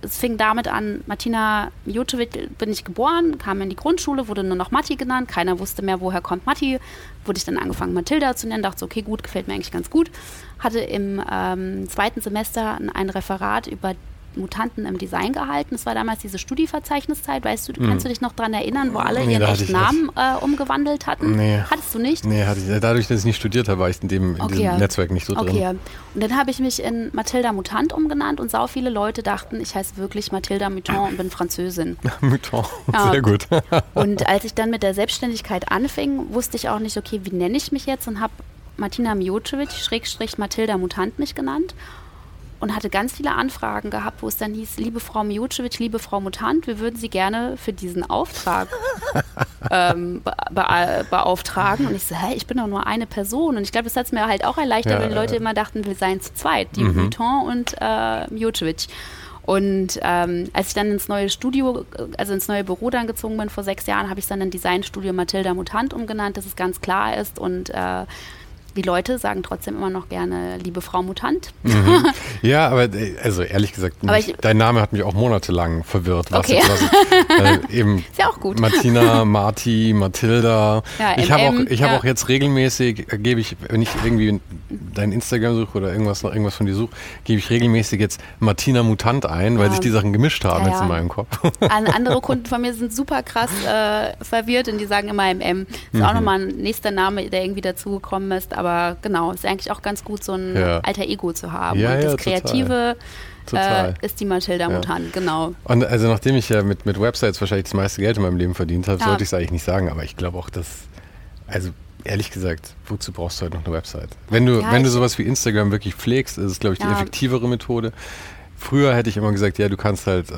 es fing damit an, Martina Mijocevic bin ich geboren, kam in die Grundschule, wurde nur noch Matti genannt. Keiner wusste mehr, woher kommt Matti. Wurde ich dann angefangen, Mathilda zu nennen. Dachte so, okay, gut, gefällt mir eigentlich ganz gut. Hatte im ähm, zweiten Semester ein Referat über Mutanten im Design gehalten. Das war damals diese Studieverzeichniszeit. Weißt du, mhm. kannst du dich noch daran erinnern, wo alle nee, ihren echten Namen äh, umgewandelt hatten? Nee. Hattest du nicht? Nee, hatte ich. Dadurch, dass ich nicht studiert habe, war ich in, dem, in okay. diesem Netzwerk nicht so okay. drin. Und dann habe ich mich in Mathilda Mutant umgenannt und sau viele Leute dachten, ich heiße wirklich Mathilda Mutant und bin Französin. Mutant, ja. sehr gut. und als ich dann mit der Selbstständigkeit anfing, wusste ich auch nicht, okay, wie nenne ich mich jetzt und habe Martina Miocevic, Schrägstrich Mathilda Mutant mich genannt und hatte ganz viele Anfragen gehabt, wo es dann hieß, liebe Frau Miocic, liebe Frau Mutant, wir würden Sie gerne für diesen Auftrag ähm, be be beauftragen. Und ich so, hä, ich bin doch nur eine Person. Und ich glaube, das hat es mir halt auch erleichtert, ja, weil die Leute ja. immer dachten, wir seien zu zweit, die mhm. Mutant und äh, Miocic. Und ähm, als ich dann ins neue Studio, also ins neue Büro dann gezogen bin vor sechs Jahren, habe ich dann ein Designstudio Mathilda Mutant umgenannt, dass es ganz klar ist und äh, die Leute sagen trotzdem immer noch gerne, liebe Frau Mutant. Mhm. Ja, aber äh, also ehrlich gesagt, mich, ich, dein Name hat mich auch monatelang verwirrt. Was okay. was, äh, eben Ist ja auch gut. Martina, Marti, Mathilda. Ja, ich habe auch, ich ja. auch jetzt regelmäßig, äh, gebe ich, wenn ich irgendwie dein Instagram suche oder irgendwas noch irgendwas von dir suche, gebe ich regelmäßig jetzt Martina Mutant ein, weil ja. sich die Sachen gemischt haben jetzt in meinem Kopf. An andere Kunden von mir sind super krass äh, verwirrt und die sagen immer MM. Das ist mhm. auch nochmal ein nächster Name, der irgendwie dazugekommen ist, aber aber genau, ist eigentlich auch ganz gut, so ein ja. alter Ego zu haben. Ja, und das ja, Kreative äh, ist die Matilda Mutant, genau. Und also nachdem ich ja mit, mit Websites wahrscheinlich das meiste Geld in meinem Leben verdient habe, sollte ich es eigentlich nicht sagen, aber ich glaube auch, dass, also ehrlich gesagt, wozu brauchst du halt noch eine Website? Wenn du, wenn du sowas wie Instagram wirklich pflegst, ist es, glaube ich, die effektivere Methode. Früher hätte ich immer gesagt, ja, du kannst halt äh,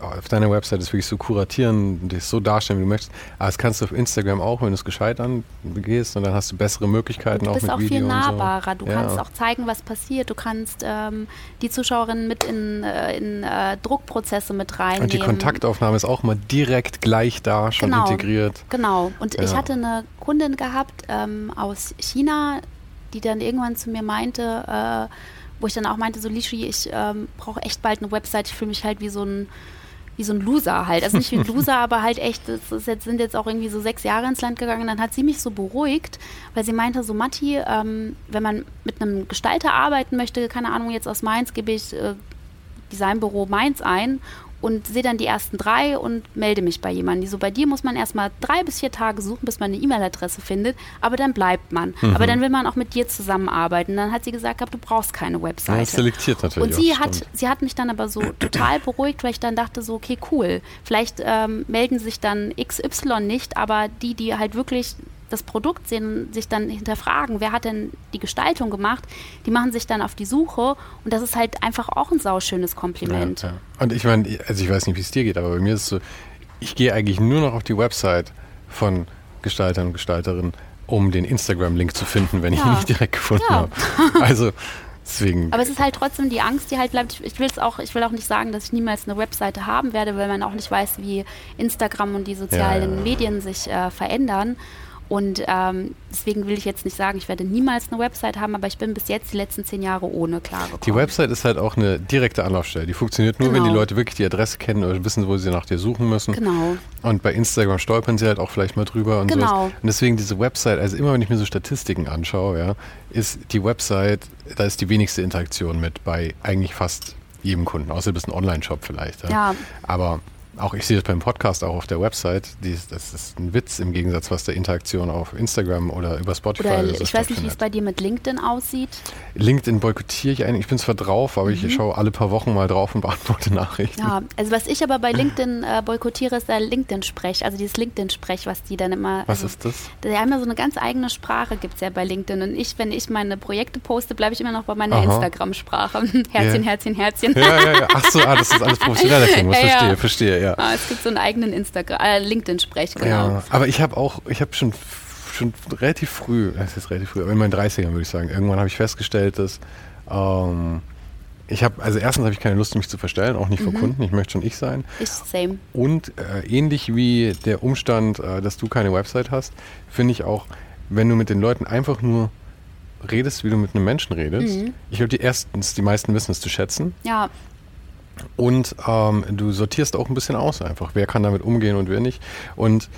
auf deiner Website das wirklich so kuratieren, dich so darstellen, wie du möchtest. Aber das kannst du auf Instagram auch, wenn du es gescheit angehst und dann hast du bessere Möglichkeiten auch mit auch Video. Du bist auch viel nahbarer. So. Du ja. kannst auch zeigen, was passiert. Du kannst ähm, die Zuschauerinnen mit in, äh, in äh, Druckprozesse mit reinnehmen. Und die Kontaktaufnahme ist auch mal direkt gleich da, schon genau. integriert. Genau. Und ja. ich hatte eine Kundin gehabt ähm, aus China, die dann irgendwann zu mir meinte, äh, wo ich dann auch meinte, so Lishi, ich ähm, brauche echt bald eine Website, ich fühle mich halt wie so ein wie so ein Loser halt. Also nicht wie ein Loser, aber halt echt, das jetzt, sind jetzt auch irgendwie so sechs Jahre ins Land gegangen. Dann hat sie mich so beruhigt, weil sie meinte so, Matti, ähm, wenn man mit einem Gestalter arbeiten möchte, keine Ahnung, jetzt aus Mainz gebe ich äh, Designbüro Mainz ein und sehe dann die ersten drei und melde mich bei jemandem. Die so, bei dir muss man erstmal drei bis vier Tage suchen, bis man eine E-Mail-Adresse findet, aber dann bleibt man. Mhm. Aber dann will man auch mit dir zusammenarbeiten. Dann hat sie gesagt, du brauchst keine Webseite. Ja, selektiert natürlich. Und sie hat, sie hat mich dann aber so total beruhigt, weil ich dann dachte so, okay, cool. Vielleicht ähm, melden sich dann XY nicht, aber die, die halt wirklich das Produkt sehen, sich dann hinterfragen, wer hat denn die Gestaltung gemacht, die machen sich dann auf die Suche und das ist halt einfach auch ein sauschönes Kompliment. Ja, ja. Und ich meine, also ich weiß nicht, wie es dir geht, aber bei mir ist es so, ich gehe eigentlich nur noch auf die Website von Gestaltern und Gestalterinnen, um den Instagram-Link zu finden, wenn ich ihn nicht direkt gefunden habe. Also Deswegen. Aber es ist halt trotzdem die Angst, die halt bleibt. Ich will es auch, ich will auch nicht sagen, dass ich niemals eine Webseite haben werde, weil man auch nicht weiß, wie Instagram und die sozialen ja, ja. Medien sich äh, verändern. Und ähm, deswegen will ich jetzt nicht sagen, ich werde niemals eine Website haben, aber ich bin bis jetzt die letzten zehn Jahre ohne klargekommen. Die Website ist halt auch eine direkte Anlaufstelle. Die funktioniert nur, genau. wenn die genau. Leute wirklich die Adresse kennen oder wissen, wo sie nach dir suchen müssen. Genau. Und bei Instagram stolpern sie halt auch vielleicht mal drüber und genau. sowas. Und deswegen diese Website, also immer wenn ich mir so Statistiken anschaue, ja, ist die Website, da ist die wenigste Interaktion mit bei eigentlich fast jedem Kunden, außer du bist ein Online-Shop vielleicht. Ja. ja. Aber auch ich sehe das beim Podcast auch auf der Website, die, das ist ein Witz im Gegensatz, was der Interaktion auf Instagram oder über Spotify oder so Ich weiß nicht, wie es bei dir mit LinkedIn aussieht. LinkedIn boykottiere ich eigentlich, ich bin zwar drauf, aber mhm. ich schaue alle paar Wochen mal drauf und beantworte Nachrichten. Ja, also was ich aber bei LinkedIn äh, boykottiere, ist der LinkedIn-Sprech, also dieses LinkedIn-Sprech, was die dann immer... Was also, ist das? Die haben ja so eine ganz eigene Sprache, gibt es ja bei LinkedIn und ich, wenn ich meine Projekte poste, bleibe ich immer noch bei meiner Instagram-Sprache. Herzchen, yeah. Herzchen, Herzchen. Ja, ja, ja. Ach so, ah, das ist alles professionell, ja, verstehe, verstehe, ja. Ah, es gibt so einen eigenen Instagram, äh, LinkedIn-Sprech, genau. Ja, aber ich habe auch, ich habe schon, schon relativ früh, das ist relativ früh, aber in meinen 30ern würde ich sagen, irgendwann habe ich festgestellt, dass ähm, ich habe, also erstens habe ich keine Lust, mich zu verstellen, auch nicht mhm. vor Kunden, ich möchte schon ich sein. Ich same. Und äh, ähnlich wie der Umstand, äh, dass du keine Website hast, finde ich auch, wenn du mit den Leuten einfach nur redest, wie du mit einem Menschen redest. Mhm. Ich glaube, die erstens, die meisten wissen es zu schätzen. Ja. Und ähm, du sortierst auch ein bisschen aus einfach, wer kann damit umgehen und wer nicht. Und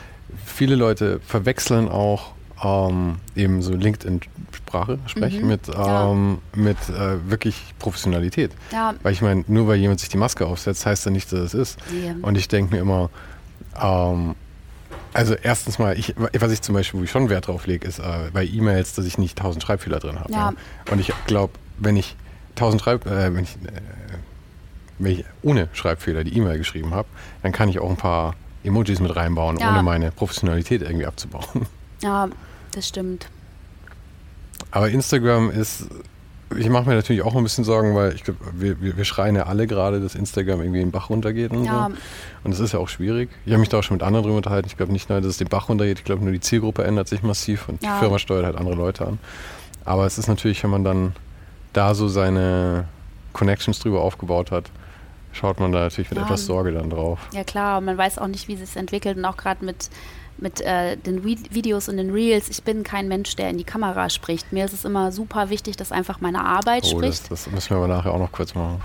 viele Leute verwechseln auch ähm, eben so LinkedIn-Sprache sprechen mhm, mit, ähm, ja. mit äh, wirklich Professionalität. Ja. Weil ich meine, nur weil jemand sich die Maske aufsetzt, heißt ja nicht, dass es ist. Yeah. Und ich denke mir immer, ähm, also erstens mal, ich, was ich zum Beispiel, wo ich schon Wert drauf lege, ist äh, bei E-Mails, dass ich nicht tausend Schreibfehler drin habe. Ja. Und ich glaube, wenn ich tausend Schreib, äh, wenn ich äh, wenn ich ohne Schreibfehler die E-Mail geschrieben habe, dann kann ich auch ein paar Emojis mit reinbauen, ja. ohne meine Professionalität irgendwie abzubauen. Ja, das stimmt. Aber Instagram ist, ich mache mir natürlich auch ein bisschen Sorgen, weil ich glaube, wir, wir, schreien ja alle gerade, dass Instagram irgendwie den Bach runtergeht und ja. so. Und das ist ja auch schwierig. Ich habe mich da auch schon mit anderen drüber unterhalten. Ich glaube nicht nur, dass es den Bach runtergeht, ich glaube nur die Zielgruppe ändert sich massiv und ja. die Firma steuert halt andere Leute an. Aber es ist natürlich, wenn man dann da so seine Connections drüber aufgebaut hat, schaut man da natürlich mit ja. etwas Sorge dann drauf. Ja klar, und man weiß auch nicht, wie sich entwickelt und auch gerade mit mit äh, den Re Videos und den Reels. Ich bin kein Mensch, der in die Kamera spricht. Mir ist es immer super wichtig, dass einfach meine Arbeit oh, spricht. Das, das müssen wir aber nachher auch noch kurz machen.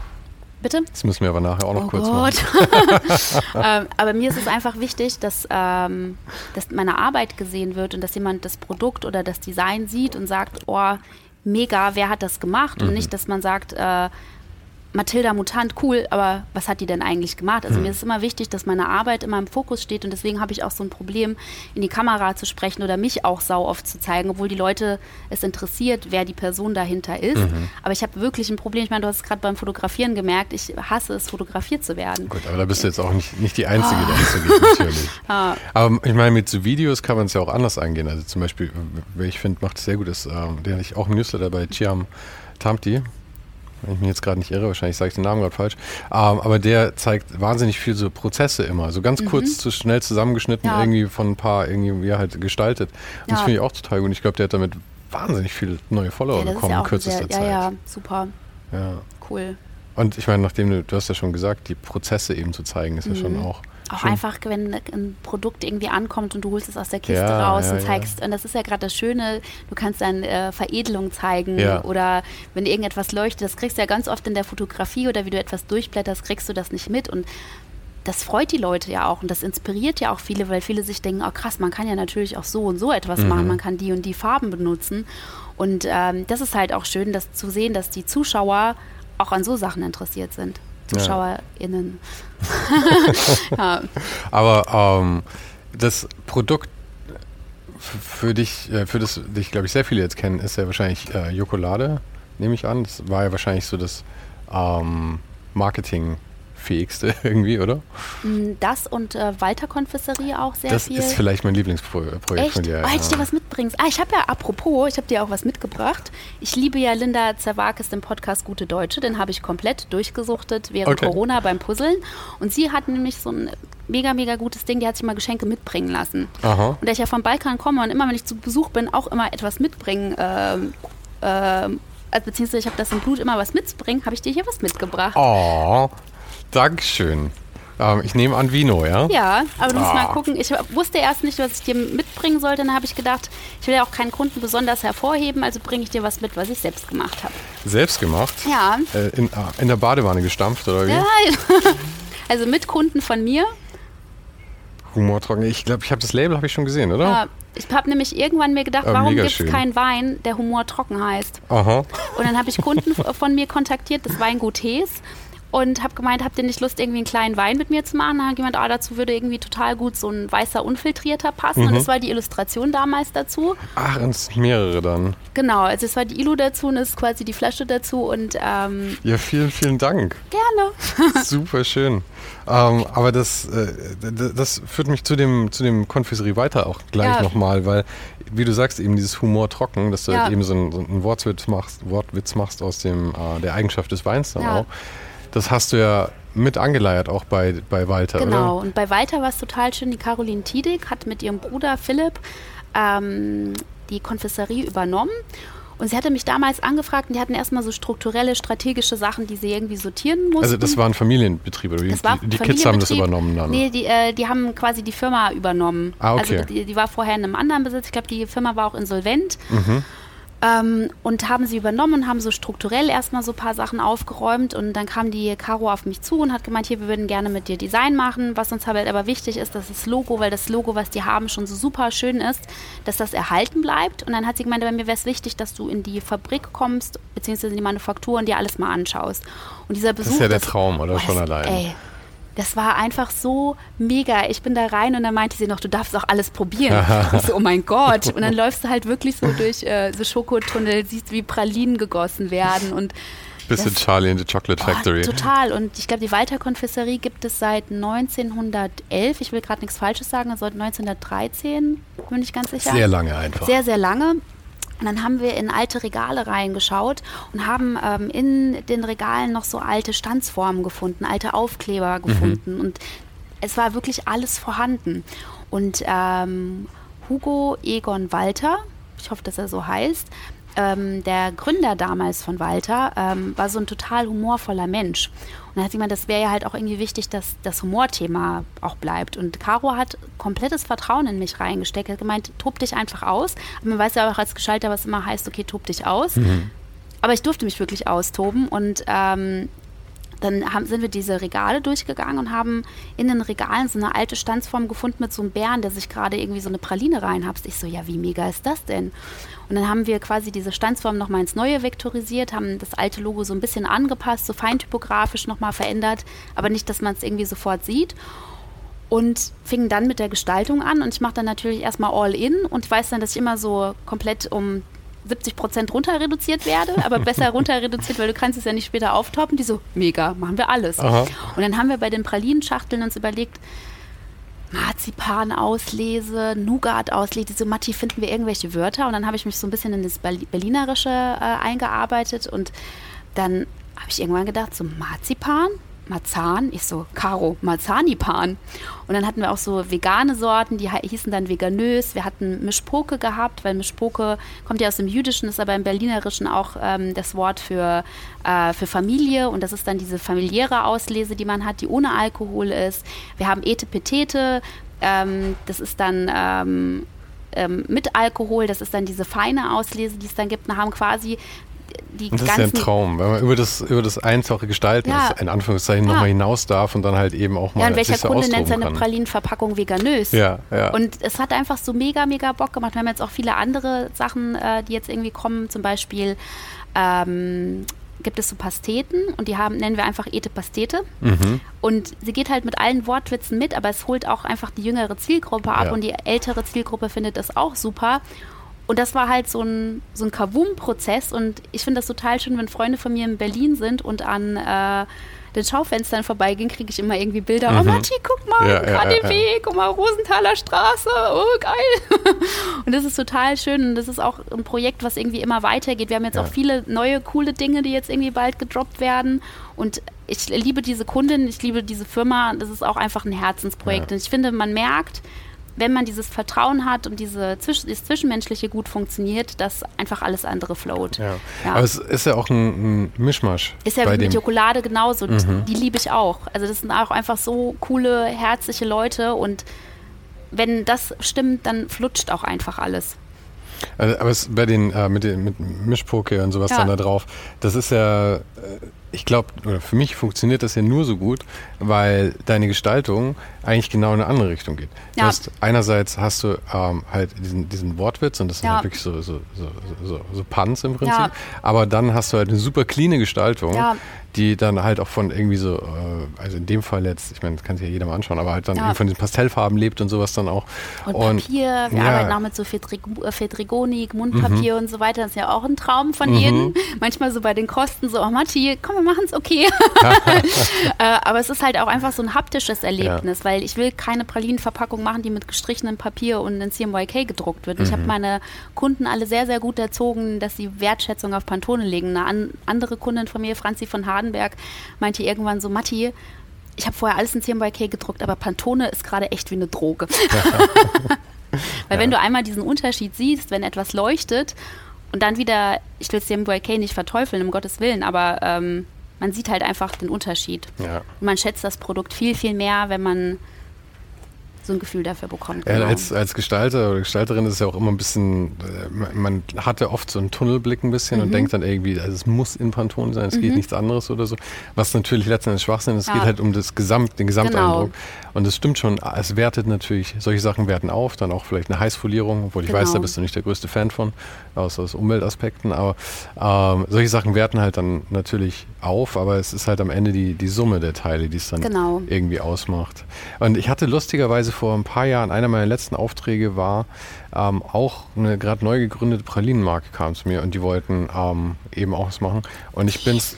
Bitte? Das müssen wir aber nachher auch noch oh kurz Gott. machen. ähm, aber mir ist es einfach wichtig, dass, ähm, dass meine Arbeit gesehen wird und dass jemand das Produkt oder das Design sieht und sagt, oh, mega, wer hat das gemacht? Mhm. Und nicht, dass man sagt, äh, Mathilda Mutant, cool, aber was hat die denn eigentlich gemacht? Also hm. mir ist immer wichtig, dass meine Arbeit immer im Fokus steht und deswegen habe ich auch so ein Problem, in die Kamera zu sprechen oder mich auch sau oft zu zeigen, obwohl die Leute es interessiert, wer die Person dahinter ist. Mhm. Aber ich habe wirklich ein Problem. Ich meine, du hast es gerade beim Fotografieren gemerkt, ich hasse es, fotografiert zu werden. Gut, aber da bist du jetzt auch nicht, nicht die Einzige, oh. die das so geht, natürlich. ah. Aber ich meine, mit so Videos kann man es ja auch anders angehen. Also zum Beispiel, wer ich finde, macht es sehr gut, ist, ähm, der ich auch im Newsletter bei Chiam Tamti, wenn ich mich jetzt gerade nicht irre, wahrscheinlich sage ich den Namen gerade falsch, ähm, aber der zeigt wahnsinnig viel so Prozesse immer, so ganz mhm. kurz, zu schnell zusammengeschnitten, ja. irgendwie von ein paar, irgendwie, wie er halt gestaltet. Und ja. das finde ich auch total gut. Ich glaube, der hat damit wahnsinnig viele neue Follower ja, bekommen in kürzester sehr, Zeit. Ja, ja, super. Ja. Cool. Und ich meine, nachdem du, du hast ja schon gesagt, die Prozesse eben zu zeigen, ist mhm. ja schon mhm. auch auch Schön. einfach, wenn ein Produkt irgendwie ankommt und du holst es aus der Kiste ja, raus ja, und zeigst, ja. und das ist ja gerade das Schöne, du kannst dann äh, Veredelung zeigen oder wenn irgendetwas leuchtet, das kriegst du ja ganz oft in der Fotografie oder wie du etwas durchblätterst, kriegst du das nicht mit und das freut die Leute ja auch und das inspiriert ja auch viele, weil viele sich denken, oh krass, man kann ja natürlich auch so und so etwas mhm. machen, man kann die und die Farben benutzen und ähm, das ist halt auch schön, das zu sehen, dass die Zuschauer auch an so Sachen interessiert sind. ZuschauerInnen. ja. Aber ähm, das Produkt für dich, äh, für das dich, glaube ich, sehr viele jetzt kennen, ist ja wahrscheinlich äh, Jokolade, nehme ich an. Das war ja wahrscheinlich so das ähm, Marketing fähigste irgendwie, oder? Mm, das und äh, Walter Konfisserie auch sehr das viel. Das ist vielleicht mein Lieblingsprojekt Echt? von dir. Oh, hätte ich dir was mitbringst. Ah, ich habe ja, apropos, ich habe dir auch was mitgebracht. Ich liebe ja Linda Zerwakis im Podcast Gute Deutsche. Den habe ich komplett durchgesucht während okay. Corona beim Puzzeln. Und sie hat nämlich so ein mega, mega gutes Ding. Die hat sich mal Geschenke mitbringen lassen. Aha. Und da ich ja vom Balkan komme und immer, wenn ich zu Besuch bin, auch immer etwas mitbringen ähm, ähm, also beziehungsweise ich habe das im Blut immer was mitzubringen, habe ich dir hier was mitgebracht. Oh, Dankeschön. Ähm, ich nehme an Vino, ja? Ja, aber du musst ah. mal gucken. Ich wusste erst nicht, was ich dir mitbringen sollte. Dann habe ich gedacht, ich will ja auch keinen Kunden besonders hervorheben, also bringe ich dir was mit, was ich selbst gemacht habe. Selbst gemacht? Ja. Äh, in, ah, in, der Badewanne gestampft, oder wie? Ja, also mit Kunden von mir. Humortrocken. Ich glaube, ich habe das Label habe ich schon gesehen, oder? Ja, ich habe nämlich irgendwann mir gedacht, warum gibt es keinen Wein, der Humor trocken heißt? Aha. Und dann habe ich Kunden von mir kontaktiert, das Weingut Hees und habe gemeint, habt ihr nicht Lust, irgendwie einen kleinen Wein mit mir zu machen? Da hat jemand, ah, dazu würde irgendwie total gut so ein weißer, unfiltrierter passen. Mhm. Und das war die Illustration damals dazu. Ach, es mehrere dann. Genau, also es war die Illu dazu und es ist quasi die Flasche dazu. Und, ähm, ja, vielen, vielen Dank. Gerne. Super schön. Ähm, aber das, äh, das führt mich zu dem, zu dem Konfiserie weiter auch gleich ja. nochmal, weil, wie du sagst, eben dieses Humor trocken, dass du ja. halt eben so einen, so einen Wortwitz machst, Wortwitz machst aus dem, äh, der Eigenschaft des Weins dann ja. auch. Das hast du ja mit angeleiert, auch bei, bei Walter, genau. Oder? und bei Walter war es total schön. Die Caroline Tiedig hat mit ihrem Bruder Philipp ähm, die Konfessorie übernommen. Und sie hatte mich damals angefragt und die hatten erstmal so strukturelle, strategische Sachen, die sie irgendwie sortieren mussten. Also das waren Familienbetriebe, oder? Das war die, die Kids haben das übernommen dann? Nee, die, äh, die haben quasi die Firma übernommen. Ah, okay. Also die, die war vorher in einem anderen Besitz. Ich glaube, die Firma war auch insolvent. Mhm. Ähm, und haben sie übernommen und haben so strukturell erstmal so ein paar Sachen aufgeräumt und dann kam die Caro auf mich zu und hat gemeint, hier, wir würden gerne mit dir Design machen, was uns halt aber wichtig ist, dass das Logo, weil das Logo, was die haben, schon so super schön ist, dass das erhalten bleibt und dann hat sie gemeint, bei mir wäre es wichtig, dass du in die Fabrik kommst, beziehungsweise in die Manufaktur und dir alles mal anschaust. Und dieser Besuch... Das ist ja der Traum, oder? Oh, schon das, allein. Ey, das war einfach so mega. Ich bin da rein und dann meinte sie noch, du darfst auch alles probieren. ich so, oh mein Gott. Und dann läufst du halt wirklich so durch äh, so Schokotunnel, siehst, wie Pralinen gegossen werden und Bisschen das, Charlie in the Chocolate Factory. Oh, total. Und ich glaube, die Walter Konfessorie gibt es seit 1911. Ich will gerade nichts Falsches sagen, also seit 1913, bin ich ganz sicher. Sehr lange einfach. Sehr, sehr lange. Und dann haben wir in alte Regale reingeschaut und haben ähm, in den Regalen noch so alte Stanzformen gefunden, alte Aufkleber mhm. gefunden. Mhm. Und es war wirklich alles vorhanden. Und ähm, Hugo Egon Walter, ich hoffe, dass er so heißt, ähm, der Gründer damals von Walter, ähm, war so ein total humorvoller Mensch. Und dann hat sie gemeint, das wäre ja halt auch irgendwie wichtig, dass das Humorthema auch bleibt. Und Caro hat komplettes Vertrauen in mich reingesteckt. Er hat gemeint, tob dich einfach aus. Aber man weiß ja auch als Geschalter, was immer heißt, okay, tob dich aus. Mhm. Aber ich durfte mich wirklich austoben und ähm, dann haben, sind wir diese Regale durchgegangen und haben in den Regalen so eine alte Stanzform gefunden mit so einem Bären, der sich gerade irgendwie so eine Praline reinhabst. Ich so, ja, wie mega ist das denn? Und dann haben wir quasi diese Stanzform nochmal ins Neue vektorisiert, haben das alte Logo so ein bisschen angepasst, so feintypografisch nochmal verändert, aber nicht, dass man es irgendwie sofort sieht. Und fingen dann mit der Gestaltung an und ich mache dann natürlich erstmal all in und weiß dann, dass ich immer so komplett um 70 Prozent runter reduziert werde, aber besser runter reduziert, weil du kannst es ja nicht später auftoppen. Die so, mega, machen wir alles. Aha. Und dann haben wir bei den Pralinenschachteln uns überlegt, Marzipan-Auslese, Nougat-Auslese, so Matti, finden wir irgendwelche Wörter? Und dann habe ich mich so ein bisschen in das Berlinerische äh, eingearbeitet und dann habe ich irgendwann gedacht, so Marzipan? Marzahn. Ich so, Caro, Marzanipan. Und dann hatten wir auch so vegane Sorten, die hießen dann veganös. Wir hatten Mischpoke gehabt, weil Mischpoke kommt ja aus dem Jüdischen, ist aber im Berlinerischen auch ähm, das Wort für, äh, für Familie. Und das ist dann diese familiäre Auslese, die man hat, die ohne Alkohol ist. Wir haben Etepetete, ähm, das ist dann... Ähm, ähm, mit Alkohol, das ist dann diese feine Auslese, die es dann gibt, und haben quasi die das ist ja ein Traum, wenn man über das, über das einfache Gestalten, ja. das in Anführungszeichen ja. nochmal hinaus darf und dann halt eben auch mal. Ja, und welcher Kunde nennt seine Pralinenverpackung veganös? Ja, ja. Und es hat einfach so mega, mega Bock gemacht. Wir haben jetzt auch viele andere Sachen, äh, die jetzt irgendwie kommen, zum Beispiel. Ähm, gibt es so Pasteten und die haben, nennen wir einfach Ete Pastete. Mhm. Und sie geht halt mit allen Wortwitzen mit, aber es holt auch einfach die jüngere Zielgruppe ab ja. und die ältere Zielgruppe findet das auch super. Und das war halt so ein, so ein Kavum-Prozess. Und ich finde das total schön, wenn Freunde von mir in Berlin sind und an äh, den Schaufenstern vorbeigehen, kriege ich immer irgendwie Bilder. Mhm. Oh, Matti, guck mal, ja, KDW, ja, ja. guck mal, Rosenthaler Straße, oh, geil. und das ist total schön. Und das ist auch ein Projekt, was irgendwie immer weitergeht. Wir haben jetzt auch viele neue, coole Dinge, die jetzt irgendwie bald gedroppt werden. Und ich liebe diese Kundin, ich liebe diese Firma. Das ist auch einfach ein Herzensprojekt. Und ich finde, man merkt, wenn man dieses Vertrauen hat und diese Zwisch das Zwischenmenschliche gut funktioniert, dass einfach alles andere float. Ja. ja. Aber es ist ja auch ein, ein Mischmasch. Ist ja mit Jokolade genauso. Mhm. Die liebe ich auch. Also das sind auch einfach so coole, herzliche Leute und wenn das stimmt, dann flutscht auch einfach alles. Also, aber es bei den äh, mit den mit Mischpoke und sowas ja. dann da drauf, das ist ja äh, ich glaube, oder für mich funktioniert das ja nur so gut, weil deine Gestaltung eigentlich genau in eine andere Richtung geht. Ja. Hast, einerseits hast du ähm, halt diesen, diesen Wortwitz und das sind ja. halt wirklich so, so, so, so, so Punts im Prinzip, ja. aber dann hast du halt eine super cleane Gestaltung, ja die dann halt auch von irgendwie so, äh, also in dem Fall jetzt, ich meine, das kann sich ja jeder mal anschauen, aber halt dann ja. von den Pastellfarben lebt und sowas dann auch. Und, und Papier, wir ja. arbeiten auch mit so Fedrigonik, Mundpapier mhm. und so weiter, das ist ja auch ein Traum von mhm. jedem. Manchmal so bei den Kosten so, oh Matti, komm, wir machen es okay. äh, aber es ist halt auch einfach so ein haptisches Erlebnis, ja. weil ich will keine Pralinenverpackung machen, die mit gestrichenem Papier und in CMYK gedruckt wird. Mhm. Ich habe meine Kunden alle sehr, sehr gut erzogen, dass sie Wertschätzung auf Pantone legen. Eine an, andere Kundin von mir, Franzi von Hagen, Hardenberg meinte irgendwann so, Matti, ich habe vorher alles in CMYK gedruckt, aber Pantone ist gerade echt wie eine Droge. Weil ja. wenn du einmal diesen Unterschied siehst, wenn etwas leuchtet und dann wieder, ich will CMYK nicht verteufeln, um Gottes Willen, aber ähm, man sieht halt einfach den Unterschied. Ja. Und man schätzt das Produkt viel, viel mehr, wenn man so ein Gefühl dafür bekommt. Genau. Ja, als, als Gestalter oder Gestalterin ist es ja auch immer ein bisschen, äh, man hatte oft so einen Tunnelblick ein bisschen mhm. und denkt dann irgendwie, also es muss in Pantone sein, es mhm. geht nichts anderes oder so. Was natürlich letztendlich Schwachsinn ist, es ja. geht halt um das Gesamt, den Gesamteindruck. Genau. Und es stimmt schon, es wertet natürlich, solche Sachen werten auf, dann auch vielleicht eine Heißfolierung, obwohl ich genau. weiß, da bist du nicht der größte Fan von, aus, aus Umweltaspekten, aber ähm, solche Sachen werten halt dann natürlich auf, aber es ist halt am Ende die, die Summe der Teile, die es dann genau. irgendwie ausmacht. Und ich hatte lustigerweise vor ein paar Jahren, einer meiner letzten Aufträge war, ähm, auch eine gerade neu gegründete Pralinenmarke kam zu mir und die wollten ähm, eben auch was machen. Und ich bin's,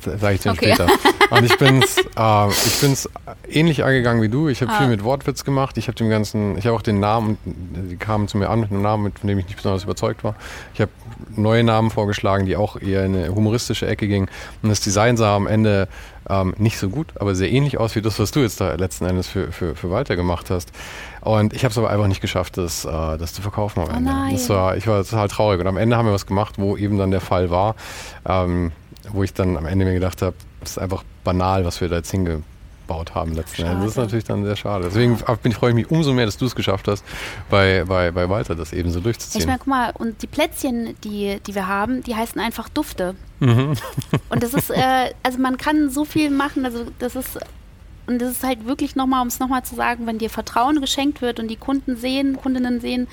sage ich dir okay. später. Und ich bin's, äh, ich bin's ähnlich angegangen wie du. Ich habe ah. viel mit Wortwitz gemacht. Ich habe dem ganzen, ich habe auch den Namen, die kamen zu mir an mit einem Namen, von dem ich nicht besonders überzeugt war. Ich habe neue Namen vorgeschlagen, die auch eher in eine humoristische Ecke gingen. Und das Design sah am Ende ähm, nicht so gut, aber sehr ähnlich aus wie das, was du jetzt da letzten Endes für, für, für Walter gemacht hast. Und ich habe es aber einfach nicht geschafft, das, äh, das zu verkaufen am oh Ende. Oh das war, ich war total traurig. Und am Ende haben wir was gemacht, wo eben dann der Fall war, ähm, wo ich dann am Ende mir gedacht habe, das ist einfach banal, was wir da jetzt hinge aufgebaut haben letzten Endes. Das ist natürlich dann sehr schade. Deswegen bin freue ich mich umso mehr, dass du es geschafft hast, bei, bei, bei Walter das eben so durchzuziehen. Ich meine, guck mal, und die Plätzchen, die, die wir haben, die heißen einfach Dufte. Mhm. Und das ist, äh, also man kann so viel machen, also das ist und das ist halt wirklich nochmal, um es nochmal zu sagen, wenn dir Vertrauen geschenkt wird und die Kunden sehen, Kundinnen sehen,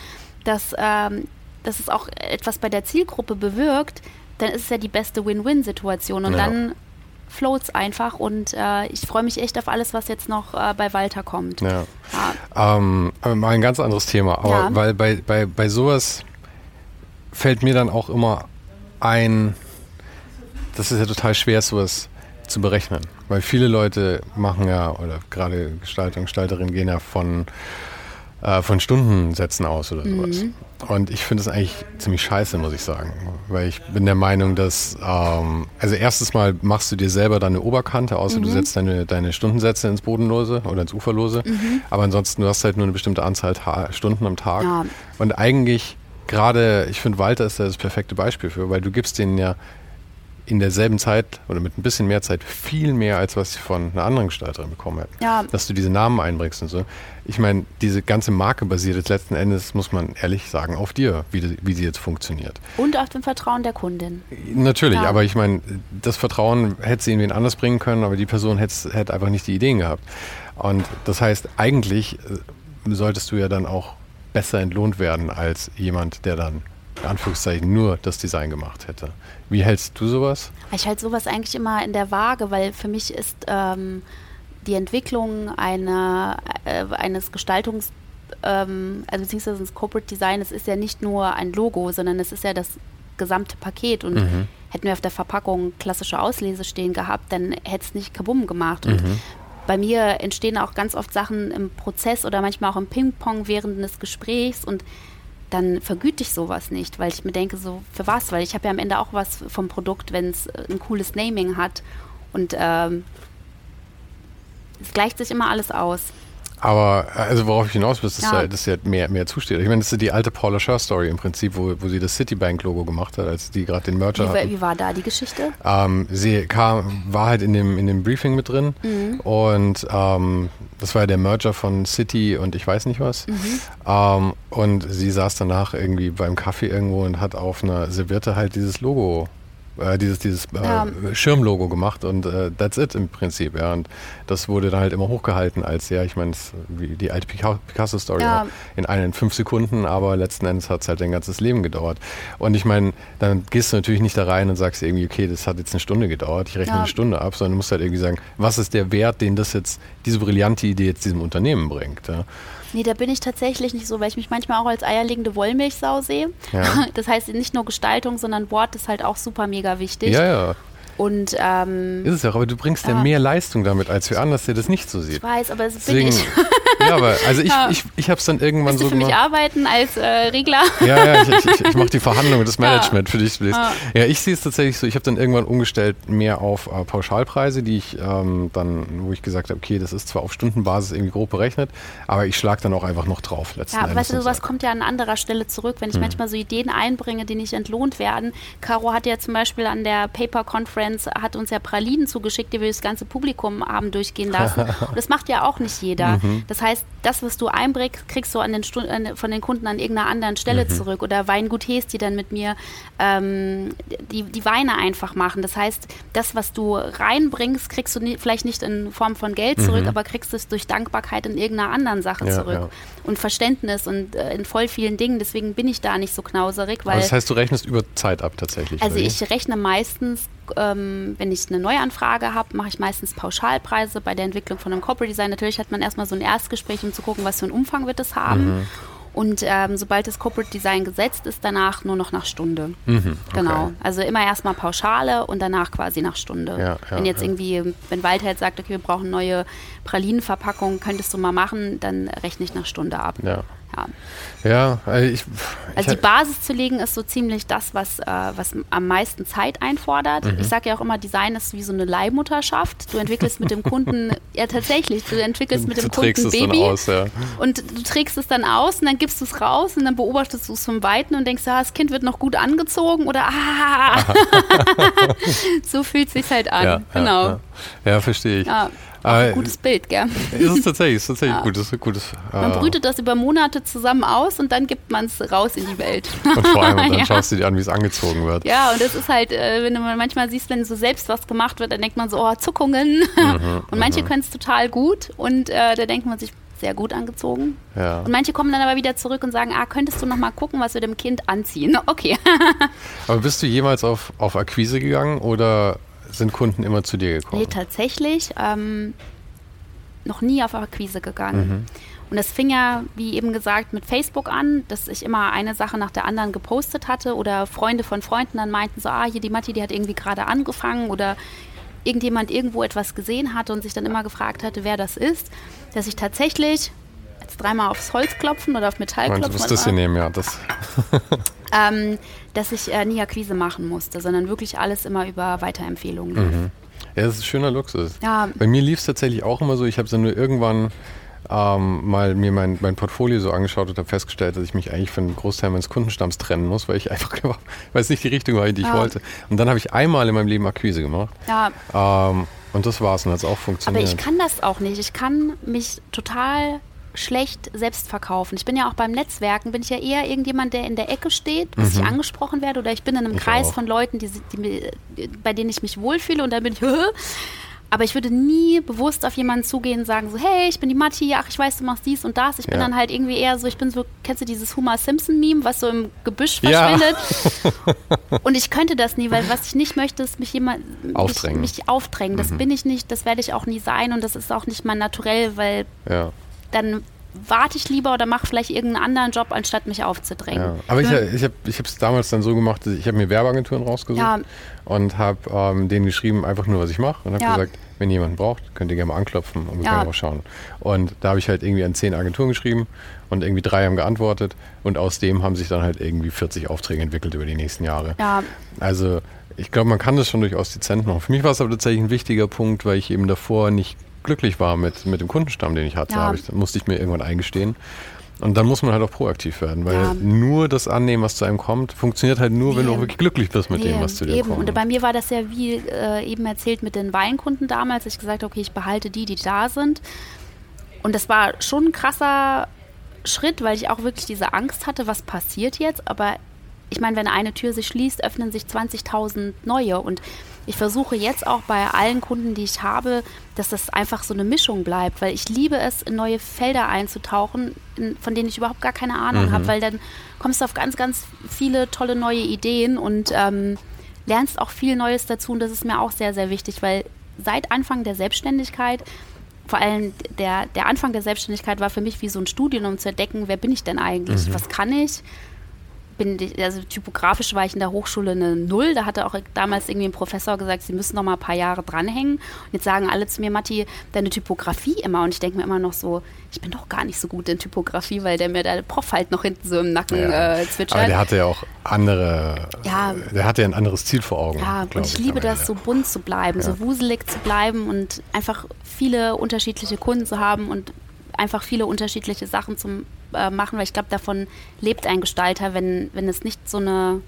dass, ähm, dass es auch etwas bei der Zielgruppe bewirkt, dann ist es ja die beste Win-Win-Situation. Und ja. dann floats einfach und äh, ich freue mich echt auf alles, was jetzt noch äh, bei Walter kommt. Ja. ja. Ähm, mal ein ganz anderes Thema, aber ja. weil bei, bei, bei sowas fällt mir dann auch immer ein, das ist ja total schwer, sowas zu berechnen, weil viele Leute machen ja, oder gerade Gestalter und Gestalterinnen gehen ja von äh, von Stundensätzen aus oder sowas. Mhm. Und ich finde das eigentlich ziemlich scheiße, muss ich sagen. Weil ich bin der Meinung, dass, ähm, also erstes Mal machst du dir selber deine Oberkante, außer mhm. du setzt deine, deine Stundensätze ins Bodenlose oder ins Uferlose. Mhm. Aber ansonsten, du hast halt nur eine bestimmte Anzahl Ta Stunden am Tag. Ja. Und eigentlich, gerade, ich finde, Walter ist da das perfekte Beispiel für, weil du gibst denen ja in derselben Zeit oder mit ein bisschen mehr Zeit viel mehr, als was ich von einer anderen Gestalterin bekommen hätte. Ja. Dass du diese Namen einbringst und so. Ich meine, diese ganze Marke basiert jetzt letzten Endes, muss man ehrlich sagen, auf dir, wie, wie sie jetzt funktioniert. Und auf dem Vertrauen der Kundin. Natürlich, ja. aber ich meine, das Vertrauen hätte sie irgendwen anders bringen können, aber die Person hätte, hätte einfach nicht die Ideen gehabt. Und das heißt, eigentlich äh, solltest du ja dann auch besser entlohnt werden als jemand, der dann in Anführungszeichen nur das Design gemacht hätte. Wie hältst du sowas? Ich halte sowas eigentlich immer in der Waage, weil für mich ist ähm, die Entwicklung einer, äh, eines Gestaltungs- ähm, also beziehungsweise das Corporate Design, es ist ja nicht nur ein Logo, sondern es ist ja das gesamte Paket und mhm. hätten wir auf der Verpackung klassische Auslese stehen gehabt, dann hätte es nicht kabum gemacht. Und mhm. bei mir entstehen auch ganz oft Sachen im Prozess oder manchmal auch im Ping-Pong während des Gesprächs und dann vergüte ich sowas nicht, weil ich mir denke, so für was? Weil ich habe ja am Ende auch was vom Produkt, wenn es äh, ein cooles Naming hat. Und ähm, es gleicht sich immer alles aus. Aber also worauf ich hinaus will, ist, dass, ja. dass sie halt mehr, mehr zusteht. Ich meine, das ist die alte Paula Scher Story im Prinzip, wo, wo sie das Citibank-Logo gemacht hat, als die gerade den Merger wie, Wie war da die Geschichte? Ähm, sie kam, war halt in dem, in dem Briefing mit drin mhm. und ähm, das war ja der Merger von City und ich weiß nicht was. Mhm. Ähm, und sie saß danach irgendwie beim Kaffee irgendwo und hat auf einer Serviette halt dieses Logo äh, dieses, dieses äh, ja. Schirmlogo gemacht und äh, that's it im Prinzip. Ja. Und das wurde dann halt immer hochgehalten als, ja, ich meine, wie die alte Picasso-Story ja. in einen fünf Sekunden, aber letzten Endes hat es halt ein ganzes Leben gedauert. Und ich meine, dann gehst du natürlich nicht da rein und sagst irgendwie, okay, das hat jetzt eine Stunde gedauert, ich rechne ja. eine Stunde ab, sondern du musst halt irgendwie sagen, was ist der Wert, den das jetzt, diese brillante Idee jetzt diesem Unternehmen bringt. Ja. Nee, da bin ich tatsächlich nicht so, weil ich mich manchmal auch als eierlegende Wollmilchsau sehe. Ja. Das heißt nicht nur Gestaltung, sondern Wort ist halt auch super mega wichtig. Ja, ja. Und, ähm, ist es ja, aber du bringst ja, ja mehr Leistung damit, als wer anders, der das nicht so sieht. Ich weiß, aber es Deswegen, bin ich. ja, aber also ich, ja. ich, ich habe es dann irgendwann Willst so du für gemacht. mich arbeiten als äh, Regler? Ja, ja, ich, ich, ich mache die Verhandlungen, das Management ja. für dich. Ja, ja ich sehe es tatsächlich so, ich habe dann irgendwann umgestellt mehr auf äh, Pauschalpreise, die ich ähm, dann, wo ich gesagt habe, okay, das ist zwar auf Stundenbasis irgendwie grob berechnet, aber ich schlage dann auch einfach noch drauf. Letzten ja, aber weißt du, sowas kommt ja an anderer Stelle zurück, wenn ich hm. manchmal so Ideen einbringe, die nicht entlohnt werden. Caro hat ja zum Beispiel an der Paper Conference, hat uns ja Pralinen zugeschickt, die wir das ganze Publikum haben durchgehen lassen. das macht ja auch nicht jeder. Mhm. Das heißt, das, was du einbringst, kriegst du an den von den Kunden an irgendeiner anderen Stelle mhm. zurück. Oder Weingut Hes, die dann mit mir ähm, die, die Weine einfach machen. Das heißt, das, was du reinbringst, kriegst du nie, vielleicht nicht in Form von Geld zurück, mhm. aber kriegst es durch Dankbarkeit in irgendeiner anderen Sache ja, zurück. Ja. Und Verständnis und äh, in voll vielen Dingen. Deswegen bin ich da nicht so knauserig. Weil, aber das heißt, du rechnest über Zeit ab tatsächlich? Also ich rechne meistens ähm, wenn ich eine Neuanfrage habe, mache ich meistens Pauschalpreise bei der Entwicklung von einem Corporate Design. Natürlich hat man erstmal so ein Erstgespräch, um zu gucken, was für einen Umfang wird es haben. Mhm. Und ähm, sobald das Corporate Design gesetzt ist, danach nur noch nach Stunde. Mhm, okay. Genau. Also immer erstmal Pauschale und danach quasi nach Stunde. Ja, ja, wenn jetzt ja. irgendwie, wenn Walter jetzt sagt, okay, wir brauchen neue Pralinenverpackungen, könntest du mal machen, dann rechne ich nach Stunde ab. Ja. Ja, ja also ich, Also die Basis zu legen ist so ziemlich das, was, äh, was am meisten Zeit einfordert. Mhm. Ich sage ja auch immer, Design ist wie so eine Leihmutterschaft. Du entwickelst mit dem Kunden, ja tatsächlich, du entwickelst mit dem du Kunden ein Baby aus, ja. und du trägst es dann aus und dann gibst du es raus und dann beobachtest du es vom Weiten und denkst, ah, das Kind wird noch gut angezogen oder ah, so fühlt es sich halt an. Ja, genau. Ja, ja. verstehe ich. Ein gutes Bild, gell? Ist es tatsächlich, ist tatsächlich ja. gut. Ist gutes, man äh, brütet das über Monate zusammen aus und dann gibt man es raus in die Welt. Und vor allem, dann ja. schaust du dir an, wie es angezogen wird. Ja, und das ist halt, äh, wenn du manchmal siehst, wenn so selbst was gemacht wird, dann denkt man so, oh, Zuckungen. Mhm, und manche mhm. können es total gut und äh, da denkt man sich, sehr gut angezogen. Ja. Und manche kommen dann aber wieder zurück und sagen, ah, könntest du noch mal gucken, was wir dem Kind anziehen? Okay. aber bist du jemals auf, auf Akquise gegangen oder sind Kunden immer zu dir gekommen? Nee, tatsächlich ähm, noch nie auf Akquise gegangen. Mhm. Und das fing ja, wie eben gesagt, mit Facebook an, dass ich immer eine Sache nach der anderen gepostet hatte oder Freunde von Freunden dann meinten so, ah, hier die Matti, die hat irgendwie gerade angefangen oder irgendjemand irgendwo etwas gesehen hatte und sich dann immer gefragt hatte, wer das ist, dass ich tatsächlich jetzt dreimal aufs Holz klopfen oder auf Metall klopfen. Du musst das hier nehmen, ja. Das. ähm, dass ich äh, nie Akquise machen musste, sondern wirklich alles immer über Weiterempfehlungen lief. Mhm. Ja, das ist schöner Luxus. Ja. Bei mir lief es tatsächlich auch immer so. Ich habe dann nur irgendwann ähm, mal mir mein, mein Portfolio so angeschaut und habe festgestellt, dass ich mich eigentlich von einem Großteil meines Kundenstamms trennen muss, weil ich einfach, weil es nicht die Richtung war, die ich ja. wollte. Und dann habe ich einmal in meinem Leben Akquise gemacht. Ja. Ähm, und das war's und hat es auch funktioniert. Aber ich kann das auch nicht. Ich kann mich total schlecht selbst verkaufen. Ich bin ja auch beim Netzwerken, bin ich ja eher irgendjemand, der in der Ecke steht, bis mhm. ich angesprochen werde oder ich bin in einem ich Kreis auch. von Leuten, die, die, bei denen ich mich wohlfühle und dann bin ich, aber ich würde nie bewusst auf jemanden zugehen und sagen so, hey, ich bin die Matti, ach, ich weiß, du machst dies und das. Ich bin ja. dann halt irgendwie eher so, ich bin so, kennst du dieses Homer Simpson-Meme, was so im Gebüsch verschwindet? Ja. und ich könnte das nie, weil was ich nicht möchte, ist mich jemand aufdrängen. Mich, mich aufdrängen. Das mhm. bin ich nicht, das werde ich auch nie sein und das ist auch nicht mein Naturell, weil ja. Dann warte ich lieber oder mache vielleicht irgendeinen anderen Job, anstatt mich aufzudrängen. Ja, aber ich, ich habe es damals dann so gemacht, ich habe mir Werbeagenturen rausgesucht ja. und habe ähm, denen geschrieben, einfach nur, was ich mache und habe ja. gesagt, wenn jemand braucht, könnt ihr gerne mal anklopfen und wir können auch schauen. Und da habe ich halt irgendwie an zehn Agenturen geschrieben und irgendwie drei haben geantwortet und aus dem haben sich dann halt irgendwie 40 Aufträge entwickelt über die nächsten Jahre. Ja. Also ich glaube, man kann das schon durchaus dezent machen. Für mich war es aber tatsächlich ein wichtiger Punkt, weil ich eben davor nicht glücklich war mit, mit dem Kundenstamm, den ich hatte. Ja. Ich, musste ich mir irgendwann eingestehen. Und dann muss man halt auch proaktiv werden, weil ja. nur das Annehmen, was zu einem kommt, funktioniert halt nur, wenn du auch wirklich glücklich bist mit nee. dem, was zu dir eben. kommt. Und bei mir war das ja wie äh, eben erzählt mit den Weinkunden damals. Ich gesagt, okay, ich behalte die, die da sind. Und das war schon ein krasser Schritt, weil ich auch wirklich diese Angst hatte, was passiert jetzt. Aber ich meine, wenn eine Tür sich schließt, öffnen sich 20.000 neue. Und ich versuche jetzt auch bei allen Kunden, die ich habe, dass das einfach so eine Mischung bleibt, weil ich liebe es, in neue Felder einzutauchen, in, von denen ich überhaupt gar keine Ahnung mhm. habe, weil dann kommst du auf ganz, ganz viele tolle neue Ideen und ähm, lernst auch viel Neues dazu und das ist mir auch sehr, sehr wichtig, weil seit Anfang der Selbstständigkeit vor allem der, der Anfang der Selbstständigkeit war für mich wie so ein Studium, um zu entdecken, wer bin ich denn eigentlich, mhm. was kann ich, bin, also typografisch war ich in der Hochschule eine Null. Da hatte auch damals irgendwie ein Professor gesagt, sie müssen noch mal ein paar Jahre dranhängen. Und jetzt sagen alle zu mir, Matti, deine Typografie immer. Und ich denke mir immer noch so, ich bin doch gar nicht so gut in Typografie, weil der mir der Prof halt noch hinten so im Nacken ja. äh, zwitschert. Aber der hatte ja auch andere, ja, der hatte ja ein anderes Ziel vor Augen. Ja, und ich, ich liebe das, so bunt zu bleiben, ja. so wuselig zu bleiben und einfach viele unterschiedliche Kunden zu haben und einfach viele unterschiedliche Sachen zum äh, machen, weil ich glaube, davon lebt ein Gestalter, wenn, wenn es nicht so eine,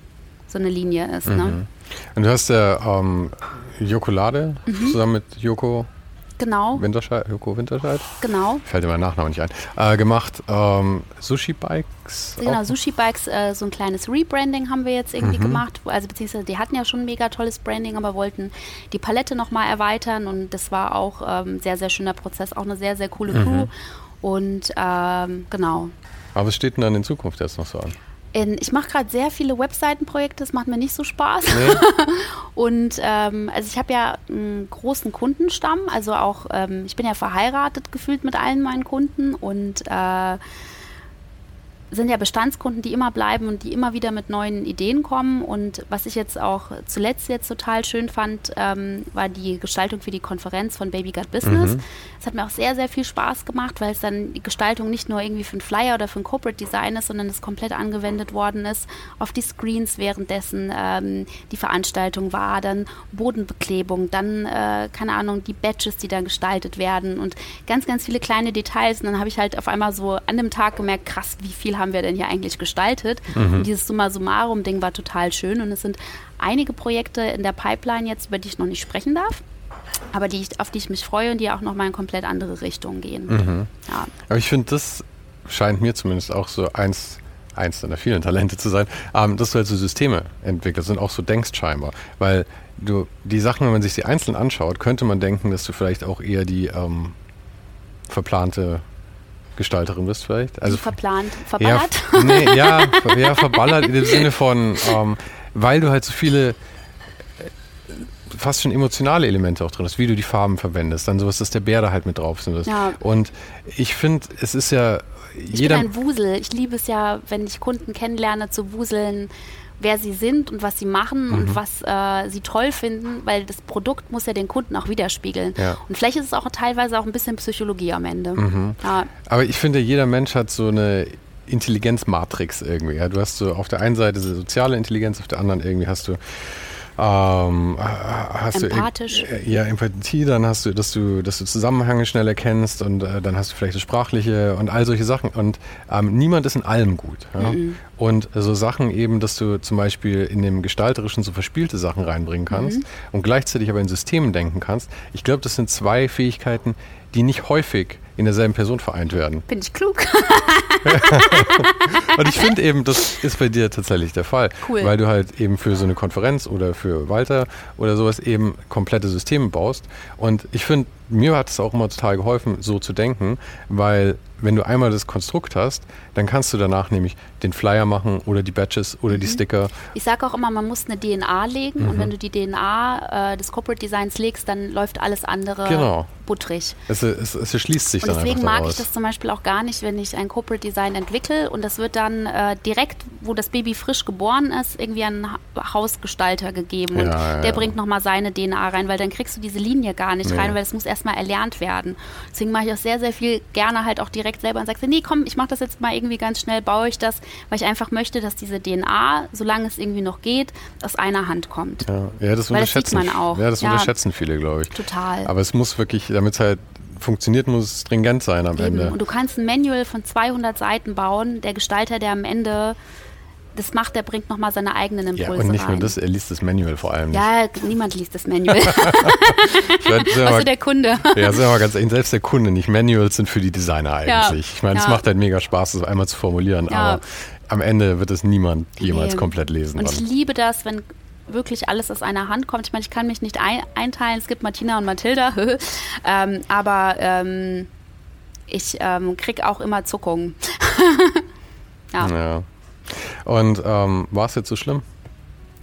so eine Linie ist. Ne? Mhm. Ne? Und du hast ja ähm, Jokolade mhm. zusammen mit Joko Genau. Winterscheid, Joko Winterscheid. Genau. Fällt dir mein Nachname nicht ein. Äh, gemacht. Ähm, Sushi Bikes. Genau, Sushi Bikes, äh, so ein kleines Rebranding haben wir jetzt irgendwie mhm. gemacht. Also beziehungsweise die hatten ja schon ein mega tolles Branding, aber wollten die Palette nochmal erweitern und das war auch ein ähm, sehr, sehr schöner Prozess. Auch eine sehr, sehr coole Crew. Mhm. Und ähm, genau. Aber was steht denn dann in Zukunft jetzt noch so an? In, ich mache gerade sehr viele Webseitenprojekte, das macht mir nicht so Spaß. Nee. und ähm, also ich habe ja einen großen Kundenstamm, also auch ähm, ich bin ja verheiratet gefühlt mit allen meinen Kunden und äh, sind ja Bestandskunden, die immer bleiben und die immer wieder mit neuen Ideen kommen. Und was ich jetzt auch zuletzt jetzt total schön fand, ähm, war die Gestaltung für die Konferenz von Baby Got Business. Mhm. Es hat mir auch sehr, sehr viel Spaß gemacht, weil es dann die Gestaltung nicht nur irgendwie für einen Flyer oder für ein Corporate Design ist, sondern es komplett angewendet worden ist auf die Screens währenddessen ähm, die Veranstaltung war, dann Bodenbeklebung, dann, äh, keine Ahnung, die Badges, die dann gestaltet werden und ganz, ganz viele kleine Details. Und dann habe ich halt auf einmal so an dem Tag gemerkt, krass, wie viel haben wir denn hier eigentlich gestaltet? Mhm. Und dieses Summa Summarum-Ding war total schön. Und es sind einige Projekte in der Pipeline jetzt, über die ich noch nicht sprechen darf. Aber die ich, auf die ich mich freue und die auch nochmal in komplett andere Richtungen gehen. Mhm. Ja. Aber ich finde, das scheint mir zumindest auch so eins, eins deiner vielen Talente zu sein, ähm, dass du halt so Systeme entwickelst und auch so denkst scheinbar. Weil du die Sachen, wenn man sich sie einzeln anschaut, könnte man denken, dass du vielleicht auch eher die ähm, verplante Gestalterin bist vielleicht. Also verplant, verballert? Ja, nee, ja, ja, verballert im Sinne von, ähm, weil du halt so viele äh, fast schon emotionale Elemente auch drin hast, wie du die Farben verwendest, dann sowas, dass der Bär da halt mit drauf ist. Ja. Und ich finde, es ist ja jeder. Ich bin ein Wusel. Ich liebe es ja, wenn ich Kunden kennenlerne, zu wuseln wer sie sind und was sie machen mhm. und was äh, sie toll finden, weil das Produkt muss ja den Kunden auch widerspiegeln. Ja. Und vielleicht ist es auch teilweise auch ein bisschen Psychologie am Ende. Mhm. Ja. Aber ich finde, jeder Mensch hat so eine Intelligenzmatrix irgendwie. Ja? Du hast so auf der einen Seite soziale Intelligenz, auf der anderen irgendwie hast du ähm, hast Empathisch. du äh, ja Empathie, dann hast du, dass du, dass du Zusammenhänge schnell erkennst und äh, dann hast du vielleicht das Sprachliche und all solche Sachen. Und ähm, niemand ist in allem gut. Ja? Mhm. Und so Sachen eben, dass du zum Beispiel in dem Gestalterischen so verspielte Sachen reinbringen kannst mhm. und gleichzeitig aber in Systemen denken kannst. Ich glaube, das sind zwei Fähigkeiten, die nicht häufig in derselben Person vereint werden. Bin ich klug. und ich finde eben, das ist bei dir tatsächlich der Fall. Cool. Weil du halt eben für so eine Konferenz oder für Walter oder sowas eben komplette Systeme baust. Und ich finde, mir hat es auch immer total geholfen, so zu denken, weil wenn du einmal das Konstrukt hast, dann kannst du danach nämlich den Flyer machen oder die Badges oder mhm. die Sticker. Ich sage auch immer, man muss eine DNA legen mhm. und wenn du die DNA äh, des Corporate Designs legst, dann läuft alles andere genau. buttrig. Es, es, es schließt sich und dann Deswegen mag ich das zum Beispiel auch gar nicht, wenn ich ein Corporate Design entwickle und das wird dann äh, direkt, wo das Baby frisch geboren ist, irgendwie an einen Hausgestalter gegeben und ja, ja, der bringt nochmal seine DNA rein, weil dann kriegst du diese Linie gar nicht rein, weil es muss erstmal erlernt werden. Deswegen mache ich auch sehr, sehr viel gerne halt auch direkt selber und sage, nee, komm, ich mache das jetzt mal irgendwie ganz schnell, baue ich das, weil ich einfach möchte, dass diese DNA, solange es irgendwie noch geht, aus einer Hand kommt. Ja, ja das unterschätzen, das man auch. Ja, das unterschätzen viele, glaube ich. Total. Aber es muss wirklich, damit es halt funktioniert, muss es stringent sein am Eben. Ende. Und du kannst ein Manual von 200 Seiten bauen. Der Gestalter, der am Ende das macht, der bringt nochmal seine eigenen Impulse Ja, und nicht rein. nur das, er liest das Manual vor allem nicht. Ja, niemand liest das Manual. also der Kunde. Ja, sind wir ganz ehrlich, selbst der Kunde nicht. Manuals sind für die Designer eigentlich. Ja. Ich meine, es ja. macht halt mega Spaß, das einmal zu formulieren, ja. aber am Ende wird es niemand jemals nee. komplett lesen. Und ich liebe das, wenn wirklich alles aus einer Hand kommt. Ich meine, ich kann mich nicht ein einteilen, es gibt Martina und Mathilda, ähm, aber ähm, ich ähm, kriege auch immer Zuckungen. ja. ja. Und ähm, war es jetzt so schlimm?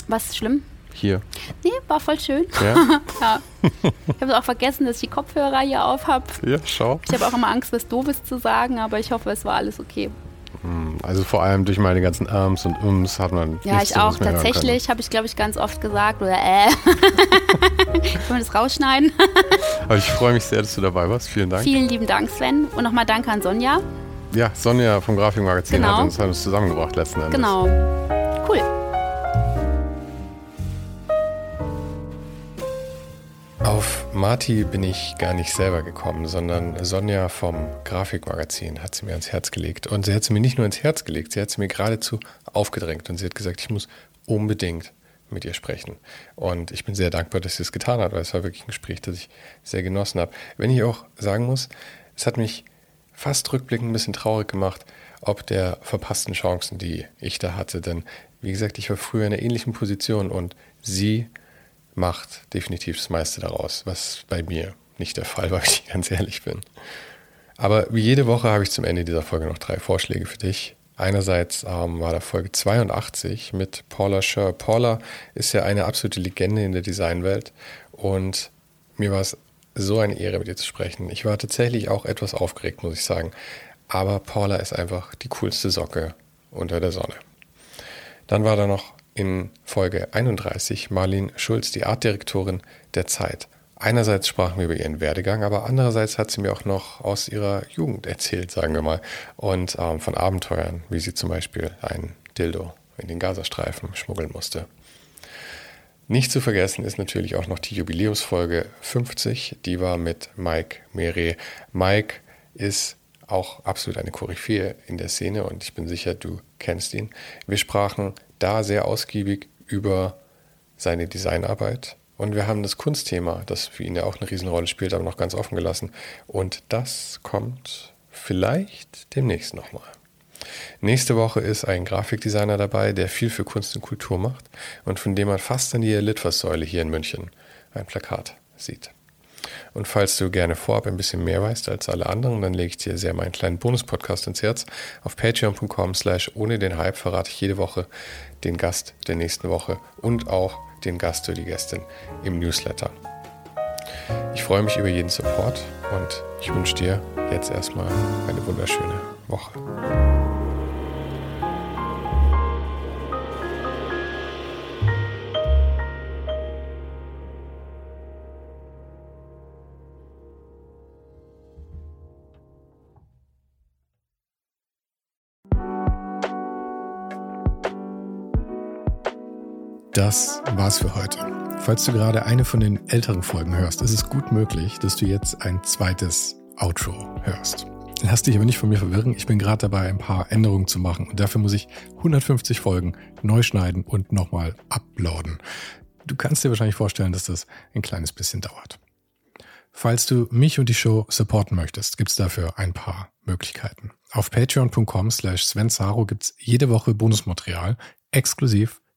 Was schlimm? Hier. Nee, war voll schön. Ja. ja. Ich habe auch vergessen, dass ich die Kopfhörer hier auf habe. Ja, schau. Ich habe auch immer Angst, was Doofes zu sagen, aber ich hoffe, es war alles okay. Hm, also vor allem durch meine ganzen Arms und Ums hat man. Ja, ich auch. Tatsächlich habe ich, glaube ich, ganz oft gesagt oder äh. Können wir das rausschneiden? aber ich freue mich sehr, dass du dabei warst. Vielen Dank. Vielen lieben Dank, Sven. Und nochmal danke an Sonja. Ja, Sonja vom Grafikmagazin genau. hat, uns, hat uns zusammengebracht letzten Endes. Genau. Cool. Auf Marti bin ich gar nicht selber gekommen, sondern Sonja vom Grafikmagazin hat sie mir ans Herz gelegt. Und sie hat sie mir nicht nur ins Herz gelegt, sie hat sie mir geradezu aufgedrängt. Und sie hat gesagt, ich muss unbedingt mit ihr sprechen. Und ich bin sehr dankbar, dass sie es getan hat, weil es war wirklich ein Gespräch, das ich sehr genossen habe. Wenn ich auch sagen muss, es hat mich fast rückblickend ein bisschen traurig gemacht, ob der verpassten Chancen, die ich da hatte. Denn wie gesagt, ich war früher in einer ähnlichen Position und sie macht definitiv das meiste daraus, was bei mir nicht der Fall war, wenn ich ganz ehrlich bin. Aber wie jede Woche habe ich zum Ende dieser Folge noch drei Vorschläge für dich. Einerseits ähm, war da Folge 82 mit Paula Scher. Paula ist ja eine absolute Legende in der Designwelt und mir war es so eine Ehre, mit dir zu sprechen. Ich war tatsächlich auch etwas aufgeregt, muss ich sagen. Aber Paula ist einfach die coolste Socke unter der Sonne. Dann war da noch in Folge 31 Marlene Schulz, die Artdirektorin der Zeit. Einerseits sprachen wir über ihren Werdegang, aber andererseits hat sie mir auch noch aus ihrer Jugend erzählt, sagen wir mal, und ähm, von Abenteuern, wie sie zum Beispiel ein Dildo in den Gazastreifen schmuggeln musste. Nicht zu vergessen ist natürlich auch noch die Jubiläumsfolge 50. Die war mit Mike Mere. Mike ist auch absolut eine Koryphäe in der Szene und ich bin sicher, du kennst ihn. Wir sprachen da sehr ausgiebig über seine Designarbeit und wir haben das Kunstthema, das für ihn ja auch eine Riesenrolle spielt, aber noch ganz offen gelassen. Und das kommt vielleicht demnächst nochmal. Nächste Woche ist ein Grafikdesigner dabei, der viel für Kunst und Kultur macht und von dem man fast an die Litfaßsäule hier in München ein Plakat sieht. Und falls du gerne vorab ein bisschen mehr weißt als alle anderen, dann lege ich dir sehr meinen kleinen Bonus-Podcast ins Herz. Auf patreon.com slash ohne den Hype verrate ich jede Woche den Gast der nächsten Woche und auch den Gast oder die Gästin im Newsletter. Ich freue mich über jeden Support und ich wünsche dir jetzt erstmal eine wunderschöne Woche. Das war's für heute. Falls du gerade eine von den älteren Folgen hörst, ist es gut möglich, dass du jetzt ein zweites Outro hörst. Lass dich aber nicht von mir verwirren. Ich bin gerade dabei, ein paar Änderungen zu machen und dafür muss ich 150 Folgen neu schneiden und nochmal uploaden. Du kannst dir wahrscheinlich vorstellen, dass das ein kleines bisschen dauert. Falls du mich und die Show supporten möchtest, gibt's dafür ein paar Möglichkeiten. Auf patreon.com slash svensaro gibt's jede Woche Bonusmaterial, exklusiv